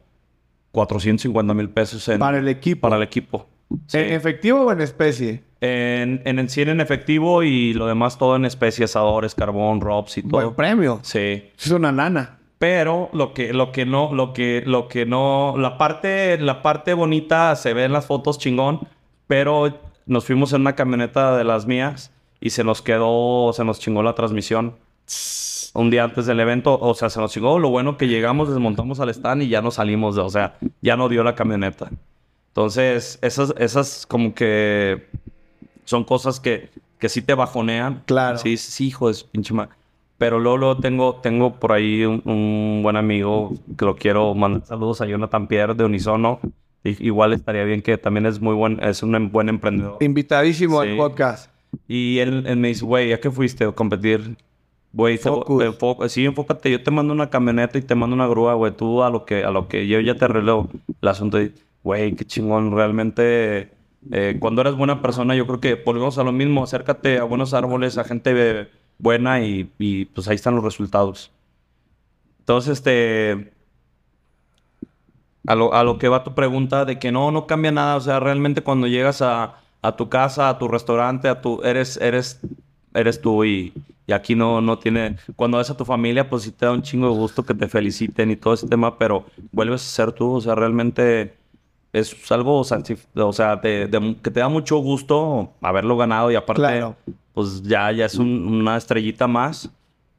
450 mil pesos en- Para el equipo. para el equipo. Sí. ¿En efectivo o en especie? En, en, en 100 en efectivo y lo demás todo en especie, asadores, carbón, robs y todo. Buen premio. Sí. Es una lana. Pero lo que, lo que no, lo que, lo que no, la parte, la parte bonita se ve en las fotos chingón, pero nos fuimos en una camioneta de las mías y se nos quedó, se nos chingó la transmisión un día antes del evento, o sea, se nos chingó. Lo bueno que llegamos, desmontamos al stand y ya no salimos, de- o sea, ya no dio la camioneta. Entonces, esas, esas como que son cosas que, que sí te bajonean. Claro. Sí, sí, hijo de su pinche ma- Pero luego, luego tengo, tengo por ahí un, un buen amigo que lo quiero mandar saludos a Jonathan Pierre de Unisono. I- igual estaría bien que también es muy buen, es un em- buen emprendedor. Invitadísimo Sí. al podcast. Y él, él me dice, güey, ¿a qué fuiste a competir? Güey, sí, enfócate. Yo te mando una camioneta y te mando una grúa, güey. Tú a lo que, a lo que yo ya te arreglo el asunto. Güey, qué chingón. Realmente, eh, cuando eres buena persona, yo creo que volvemos a lo mismo. Acércate a buenos árboles, a gente buena y, y, pues ahí están los resultados. Entonces, este... A lo, a lo que va tu pregunta de que no, no cambia nada. O sea, realmente cuando llegas a, a tu casa, a tu restaurante, a tu, eres, eres, eres tú y, y aquí no, no tiene... Cuando ves a tu familia, pues sí te da un chingo de gusto que te feliciten y todo ese tema, pero vuelves a ser tú. O sea, realmente es algo, o sea, de- que te da mucho gusto haberlo ganado y aparte, Claro. pues ya, ya es un- una estrellita más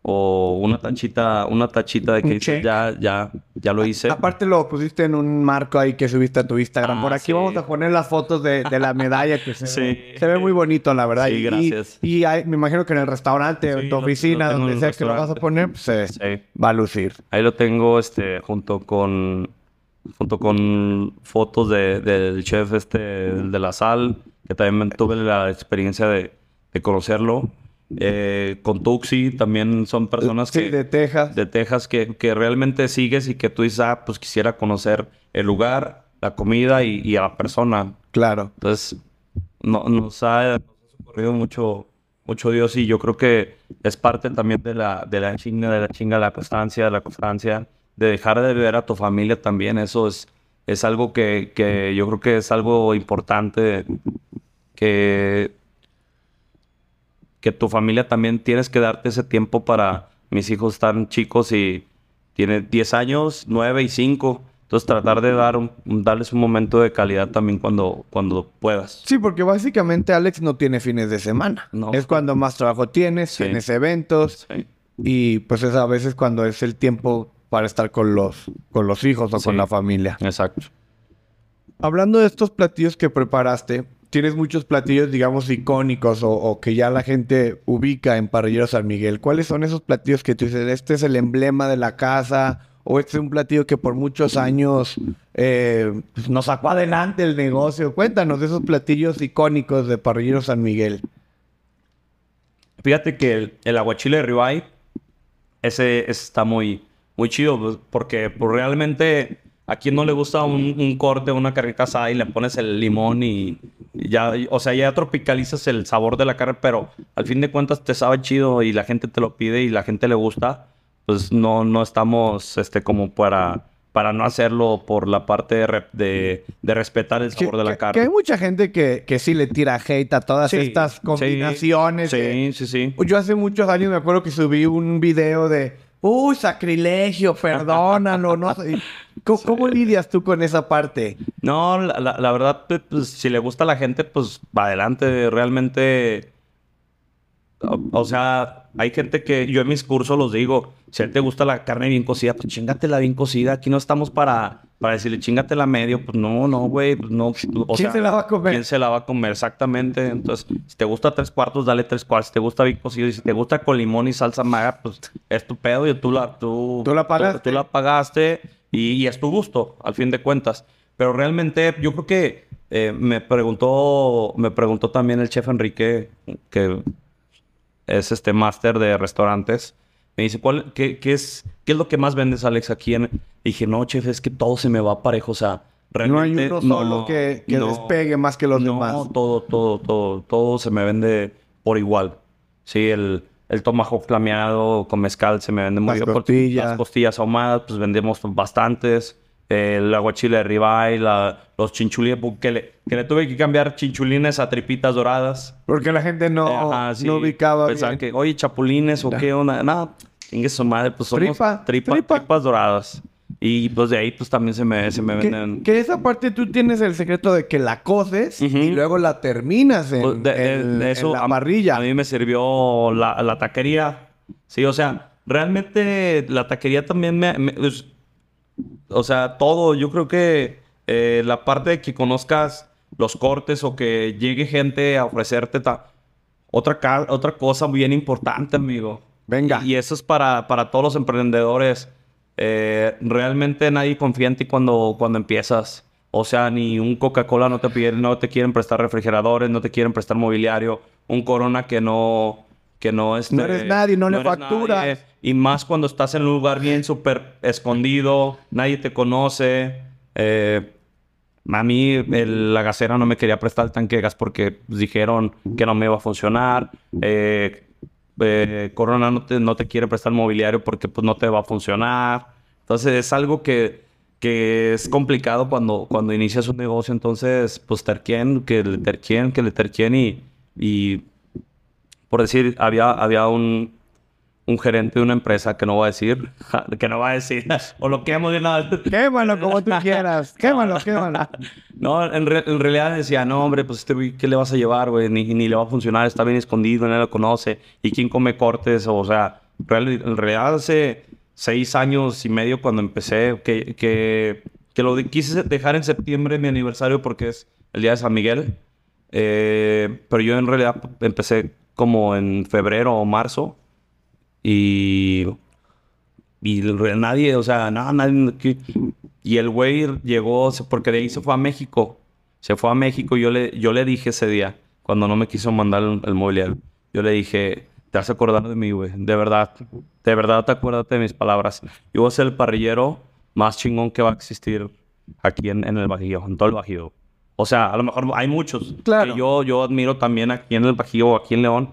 o una tachita, una tachita de que dices, ya, ya, ya lo hice. Aparte lo pusiste en un marco ahí que subiste a tu Instagram. Ah, Por aquí sí. vamos a poner las fotos de, de la medalla que se, Sí. ve, se ve muy bonito, la verdad. Sí, Y- gracias. Y, hay- me imagino que en el restaurante en tu oficina, lo donde sea que lo vas a poner, pues, Sí. va a lucir. Ahí lo tengo, este, junto con, junto con fotos de, del chef, este, de la sal, que también tuve la experiencia de, de conocerlo. Eh, con Tuxi también son personas Sí, que, de Texas. de Texas que, que realmente sigues y que tú dices, ah, pues quisiera conocer el lugar, la comida y, y a la persona. Claro. Entonces, no, nos, ha, socorrido mucho, mucho Dios y yo creo que es parte también de la, de la chinga, de la chinga, la constancia, de la constancia, de dejar de ver a tu familia también. Eso es, es algo que, que yo creo que es algo importante que, que tu familia también tienes que darte ese tiempo para mis hijos están chicos y tienen 10 años, 9 y 5. Entonces tratar de dar un- darles un momento de calidad también cuando, cuando puedas. Sí, porque básicamente Alex no tiene fines de semana. No. Es cuando más trabajo tienes, Sí. tienes eventos Sí. y pues es a veces cuando es el tiempo para estar con los, con los hijos o Sí. con la familia. Exacto. Hablando de estos platillos que preparaste, tienes muchos platillos, digamos, icónicos o, que ya la gente ubica en Parrillero San Miguel. ¿Cuáles son esos platillos que tú dices, este es el emblema de la casa o este es un platillo que por muchos años eh, pues, nos sacó adelante el negocio? Cuéntanos esos platillos icónicos de Parrillero San Miguel. Fíjate que el, el aguachile de ribeye, ese, está muy, muy chido, pues, porque pues, realmente a quien no le gusta un, corte, una carnita asada y le pones el limón y ya, o sea, ya tropicalizas el sabor de la carne, pero al fin de cuentas te sabe chido y la gente te lo pide y la gente le gusta, pues no, no estamos, este, como para, para no hacerlo por la parte de, de, de respetar el Que, sabor de la que- carne. que hay mucha gente que, que sí le tira hate a todas Sí, estas sí, combinaciones. de- Sí, sí, sí. Yo hace muchos años me acuerdo que subí un video de, uy, sacrilegio, perdónalo, no sé. ¿Cómo, cómo lidias tú con esa parte? No, la, la- la verdad, pues, si le gusta a la gente, pues va adelante. Realmente, o, o sea, hay gente que yo en mis cursos los digo, si te gusta la carne bien cocida, pues chingatela bien cocida. Aquí no estamos para, para decirle chingatela medio. Pues no, no, güey, pues no. O ¿Quién sea, se la va a comer? ¿Quién se la va a comer? Exactamente. Entonces, si te gusta tres cuartos, dale tres cuartos. Si te gusta bien cocido y si te gusta con limón y salsa maga, pues es tu pedo y tú la, tú, Tú la pagaste. Tú, la pagaste y, y es tu gusto, al fin de cuentas. Pero realmente, yo creo que eh, me preguntó, me preguntó también el chef Enrique, que es este máster de restaurantes. Me dice, ¿cuál, qué, qué es, ¿qué es lo que más vendes, Alex, aquí? En... Y dije, no, chef, es que todo se me va parejo. O sea, No hay realmente... uno solo que, que no. despegue más que los No, demás. todo, todo, todo, todo se me vende por igual. Sí, el, el tomahawk flameado con mezcal se me vende muy Las bien. costillas. Las costillas ahumadas, pues vendemos bastantes. El aguachile de ribeye, la, los chinchulines, que le, que le tuve que cambiar chinchulines a tripitas doradas. Porque la gente no, Ajá, sí. no ubicaba Pensaban bien. que, oye, chapulines o qué onda. No, chingue su madre, pues somos Tripa, tripa- tripa. tripas doradas. Y pues de ahí pues también se me, se me Que, venden... que esa parte tú tienes el secreto de que la coces Ujú. y luego la terminas en, Pues, de- de- en- de en eso la a- parrilla. A mí me sirvió la, la taquería. Sí, o sea, realmente la taquería también me... me- pues, o sea, todo. Yo creo que eh, la parte de que conozcas los cortes o que llegue gente a ofrecerte ta- otra, otra cosa bien importante, amigo. Venga. Y, y eso es para, para todos los emprendedores. Eh, realmente nadie confía en ti cuando, cuando empiezas. O sea, ni un Coca-Cola no te piden, no te quieren prestar refrigeradores, no te quieren prestar mobiliario, un Corona que no, que no este, No eres nadie, no le facturas. nadie. Y más cuando estás en un lugar bien súper escondido, nadie te conoce. Eh, a mí el- la gasera no me quería prestar el tanque de gas porque dijeron que no me iba a funcionar. Eh, eh, Corona no te, no te quiere prestar mobiliario porque pues no te va a funcionar. Entonces es algo que, que es complicado cuando, cuando inicias un negocio. Entonces pues terquien, que le terquien, que le terquien y, y por decir, había, había un, un gerente de una empresa que no voy a decir, que no va a decir, o lo quemo de vez. Quémalo como tú quieras. Quémalo, quémalo. No, en, re- en realidad decía, no, hombre, pues este ¿qué le vas a llevar, güey? Ni, ni le va a funcionar, está bien escondido, nadie lo conoce. ¿Y quién come cortes? O sea, real- en realidad hace seis años y medio cuando empecé, que, que, que lo de- quise dejar en septiembre mi aniversario porque es el día de San Miguel. Eh, pero yo en realidad empecé como en febrero o marzo. Y y nadie, o sea, nada, nadie. Y el güey llegó, porque de ahí se fue a México. Se fue a México y yo le, yo le dije ese día, cuando no me quiso mandar el, el mobiliario, yo le dije, te vas a acordar de mí, güey. De verdad, de verdad te acuérdate de mis palabras. Yo voy a ser el parrillero más chingón que va a existir aquí en, en el Bajío, en todo el Bajío. O sea, a lo mejor hay muchos Claro. que yo, yo admiro también aquí en el Bajío o aquí en León.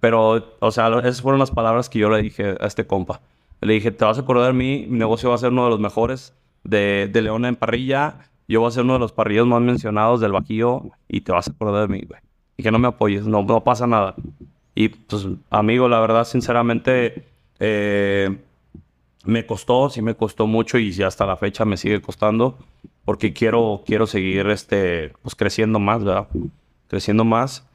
Pero, o sea, esas fueron las palabras que yo le dije a este compa. Le dije, te vas a acordar de mí, mi negocio va a ser uno de los mejores de, de León en parrilla. Yo voy a ser uno de los parrillos más mencionados del Bajío y te vas a acordar de mí, güey. Y que no me apoyes, no, no pasa nada. Y pues, amigo, la verdad, sinceramente, eh, me costó, sí me costó mucho y ya hasta la fecha me sigue costando porque quiero, quiero seguir este, pues, creciendo más, ¿verdad? Creciendo más.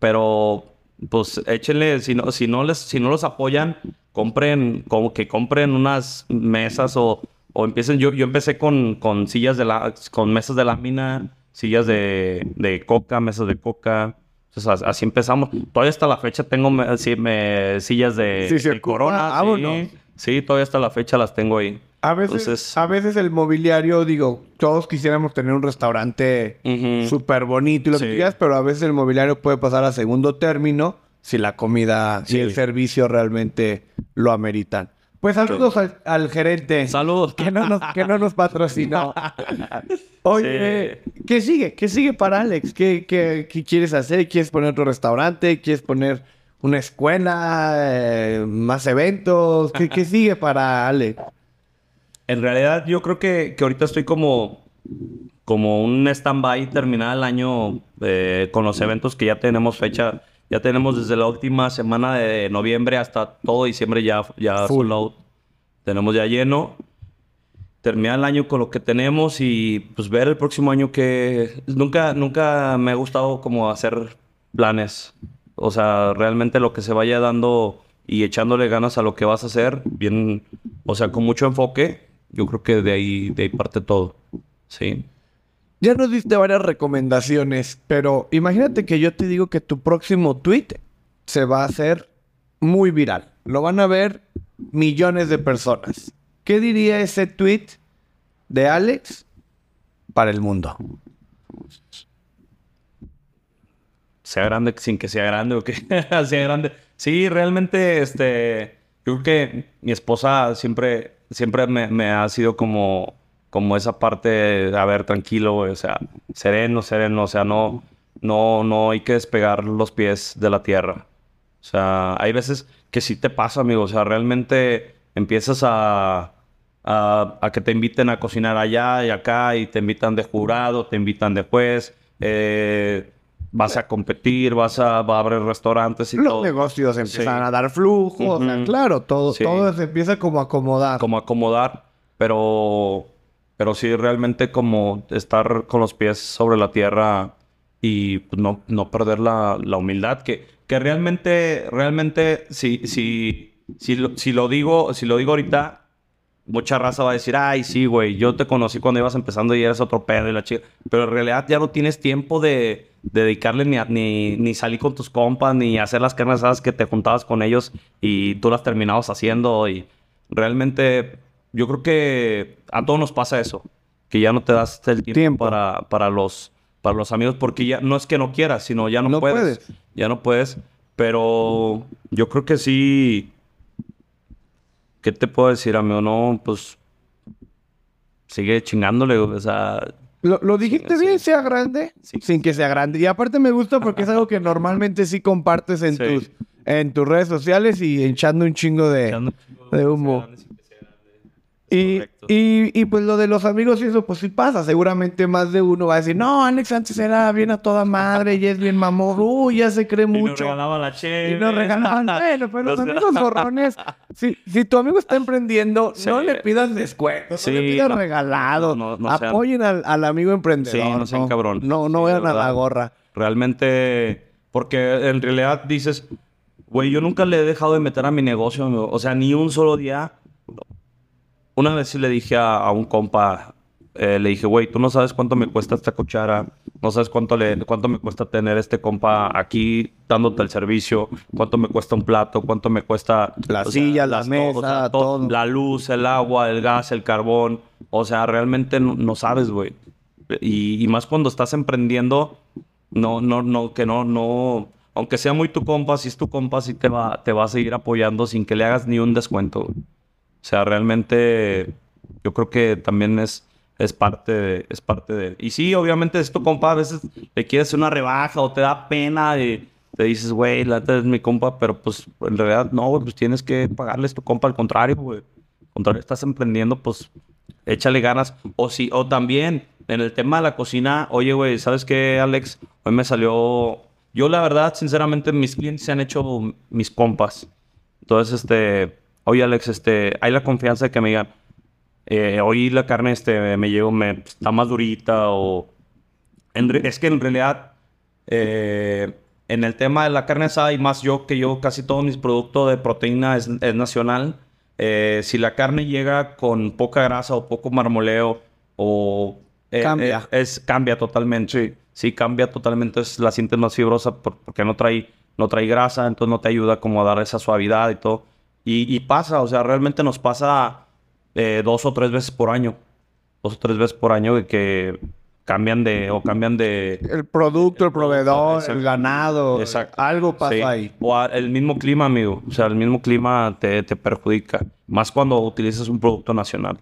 Pero, pues, échenle, si no, si no, les, si no los apoyan, compren, como que compren unas mesas o, o empiecen. Yo, yo empecé con, con sillas de la, con mesas de lámina, sillas de, de coca, mesas de coca. Entonces, as- así empezamos. Todavía hasta la fecha tengo me- sí, me- sillas de, Sí, de corona. vámonos. Sí, sí, todavía hasta la fecha las tengo ahí. A veces, Entonces- a veces el mobiliario, digo, todos quisiéramos tener un restaurante Ujú. súper bonito y lo que quieras, pero a veces el mobiliario puede pasar a segundo término si la comida y el servicio realmente lo ameritan. Pues saludos al, gerente. Saludos. Que no nos, que no nos patrocinó. Oye, ¿qué sigue? ¿Qué sigue para Alex? ¿Qué, qué, qué quieres hacer? ¿Quieres poner otro restaurante? ¿Quieres poner una escuela? Eh, ¿Más eventos? ¿Qué, ¿Qué, sigue para Alex? En realidad, yo creo que, que ahorita estoy como, como un stand-by terminar el año eh, con los eventos que ya tenemos fecha ya tenemos desde la última semana de noviembre hasta todo diciembre ya, ya full out. Tenemos ya lleno. Terminar el año con lo que tenemos y pues ver el próximo año que nunca, nunca me ha gustado como hacer planes. O sea, realmente lo que se vaya dando y echándole ganas a lo que vas a hacer, bien, o sea, con mucho enfoque, yo creo que de ahí, de ahí parte todo. Sí. Ya nos diste varias recomendaciones, pero imagínate que yo te digo que tu próximo tweet se va a hacer muy viral. Lo van a ver millones de personas. ¿Qué diría ese tweet de Alex para el mundo? Sea grande sin que sea grande o que sea grande. Sí, realmente, este, yo creo que mi esposa siempre, siempre me ha sido como como esa parte de, a ver, tranquilo, o sea, sereno, sereno, o sea, no, no, no hay que despegar los pies de la tierra. O sea, hay veces que sí te pasa, amigo, o sea, realmente empiezas a, a, que te inviten a cocinar allá y acá y te invitan de jurado, te invitan de juez, eh, vas a competir, vas a, va a abrir restaurantes y Los todo. Negocios empiezan a dar flujo, claro, todo, todo se empieza como a acomodar. Como acomodar, pero pero sí, realmente como estar con los pies sobre la tierra y pues, no, no perder la, la humildad. Que, que realmente, realmente, si, si, si, lo, si, lo digo, si lo digo ahorita, mucha raza va a decir, ay, sí, güey, yo te conocí cuando ibas empezando y eres otro pedo y la chica. Pero en realidad ya no tienes tiempo de, dedicarle ni, ni, ni, salir con tus compas, ni hacer las carnes asadas que te juntabas con ellos y tú las terminabas haciendo. Y realmente yo creo que a todos nos pasa eso, que ya no te das el tiempo, Para, para, los, para los amigos, porque ya no es que no quieras, sino ya no, puedes, Ya no puedes, pero yo creo que sí. ¿Qué te puedo decir, amigo? No, pues sigue chingándole, o sea... Lo, dijiste bien, sea grande, sin que sea grande. Y aparte me gusta porque es algo que normalmente sí compartes en, tus, en tus redes sociales y echando un chingo de, de humo. Y, y, pues lo de los amigos y eso, pues sí pasa. Seguramente más de uno va a decir, no, Alex antes era bien a toda madre y es bien mamón. Uy, ya se cree mucho. Y nos regalaban la chévere. Y nos regalaban, bueno, pero los, amigos zorrones, si, si tu amigo está emprendiendo, no le pidas descuento, no le pidas regalado. Apoyen al, al, amigo emprendedor. Sí, no sean cabrón. No, no vean a la gorra. Realmente, porque en realidad dices, güey, yo nunca le he dejado de meter a mi negocio, o sea, ni un solo día una vez sí le dije a, un compa, eh, le dije, güey, tú no sabes cuánto me cuesta esta cuchara, no sabes cuánto, le, cuánto me cuesta tener este compa aquí dándote el servicio, cuánto me cuesta un plato, cuánto me cuesta... La silla, la mesa, todo, La luz, el agua, el gas, el carbón. O sea, realmente no, sabes, güey. Y, más cuando estás emprendiendo, no, no, no, que no, no... Aunque sea muy tu compa, si es tu compa, sí te va, te va a seguir apoyando sin que le hagas ni un descuento. O sea, realmente yo creo que también es, es parte de, es parte de... Y sí, obviamente esto, compa, a veces le quieres una rebaja o te da pena y te dices, güey, la es mi compa, pero pues en realidad no, güey, pues tienes que pagarle tu compa, al contrario, güey. Al contrario, estás emprendiendo, pues échale ganas. O sí, o también en el tema de la cocina, oye, güey, ¿sabes qué, Alex? Hoy me salió... Yo, la verdad, sinceramente, mis clientes se han hecho mis compas. Entonces, este oye Alex, este, hay la confianza de que me digan, eh, hoy la carne este, me llevo, me, está más durita o... es que en realidad, eh, en el tema de la carne asada y más yo, que yo casi todos mis productos de proteína es, nacional, eh, si la carne llega con poca grasa o poco marmoleo o... cambia. es, cambia totalmente. Sí. cambia totalmente. Es, la sientes más fibrosa porque no trae, no trae grasa, entonces no te ayuda como a dar esa suavidad y todo. Y, pasa, o sea, realmente nos pasa eh, dos o tres veces por año. Dos o tres veces por año que cambian de o cambian de El producto, el proveedor, Exacto. el ganado. Exacto. Algo pasa Sí. ahí. O a- el mismo clima, amigo. O sea, el mismo clima te, te perjudica. Más cuando utilizas un producto nacional.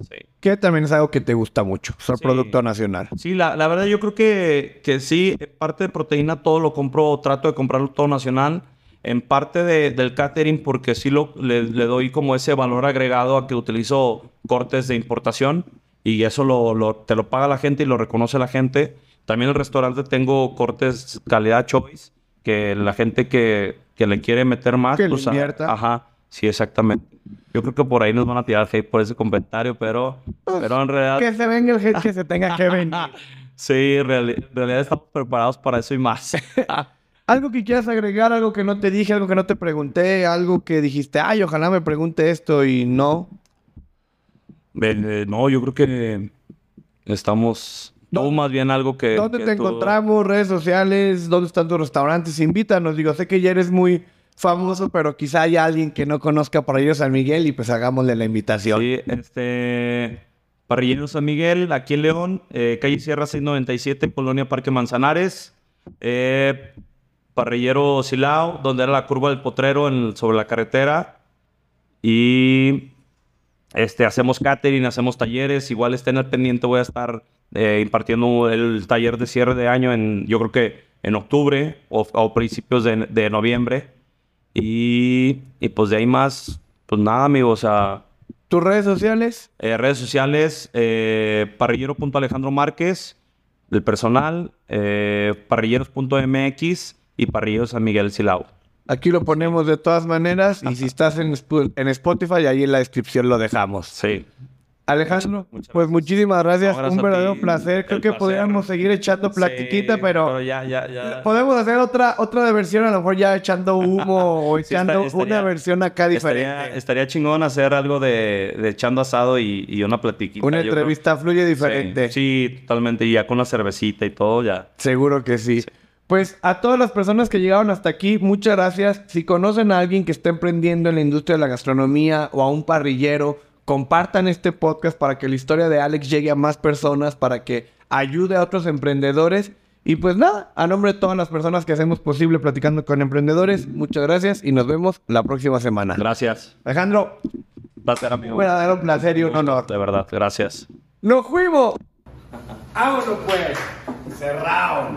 Sí. Que también es algo que te gusta mucho. Ser Sí. producto nacional. Sí, la, la verdad yo creo que, que sí, parte de proteína todo lo compro, trato de comprarlo todo nacional. En parte de- del catering porque sí lo, le, le doy como ese valor agregado a que utilizo cortes de importación y eso lo, lo- te lo paga la gente y lo reconoce la gente. También en el restaurante tengo cortes calidad choice que la gente que, que le quiere meter más. Que pues, a- invierta. Ajá, sí, exactamente. Yo creo que por ahí nos van a tirar hate por ese comentario, pero, pero en realidad... Que se venga el hate que se tenga que venir. Sí, en realidad estamos preparados para eso y más. Algo que quieras agregar, algo que no te dije, algo que no te pregunté, algo que dijiste, ay, ojalá me pregunte esto y no. Eh, no, yo creo que estamos... ¿Dó- Tú más bien algo que... ¿Dónde que te encontramos? Redes sociales, ¿dónde están tus restaurantes? Invítanos. Digo, sé que ya eres muy famoso, pero quizá haya alguien que no conozca por ellos San Miguel y pues hagámosle la invitación. Sí, este... Parrillero San Miguel, aquí en León, eh, calle Sierra 697, Colonia Parque Manzanares. Eh, Parrillero Silao, donde era la curva del potrero en- sobre la carretera. Y este, hacemos catering, hacemos talleres. Igual estén al pendiente, voy a estar eh, impartiendo el taller de cierre de año en, yo creo que en octubre o, o principios de, de noviembre. Y, y pues de ahí más, pues nada, amigo, o sea, ¿Tus redes sociales? eh, redes sociales, eh, parrillero.alejandro Márquez, del personal, eh, parrilleros.mx y parrilleros San Miguel Silao. Aquí lo ponemos de todas maneras y si estás en, Sp- en Spotify, ahí en la descripción lo dejamos. Sí. Alejandro, Muchas pues gracias. muchísimas gracias. Un a verdadero ti. placer. Creo que placer. podríamos seguir echando platiquita, Sí, pero, ya, ya, ya. podemos hacer otra otra versión, a lo mejor ya echando humo o Sí, echando está- estaría- una versión acá diferente. Estaría, estaría chingón hacer algo de, de echando asado y, y una platiquita. una yo creo. entrevista fluye diferente. Sí, totalmente. Y ya con una cervecita y todo, ya. Seguro que sí. Pues a todas las personas que llegaron hasta aquí, muchas gracias. Si conocen a alguien que está emprendiendo en la industria de la gastronomía o a un parrillero, compartan este podcast para que la historia de Alex llegue a más personas, para que ayude a otros emprendedores. Y pues nada, a nombre de todas las personas que hacemos posible platicando con emprendedores, muchas gracias y nos vemos la próxima semana. Gracias. Alejandro, Un placer, amigo. un verdadero placer y un honor. De verdad, gracias. ¡Nos fuimos! ¡Vámonos pues! Cerrado.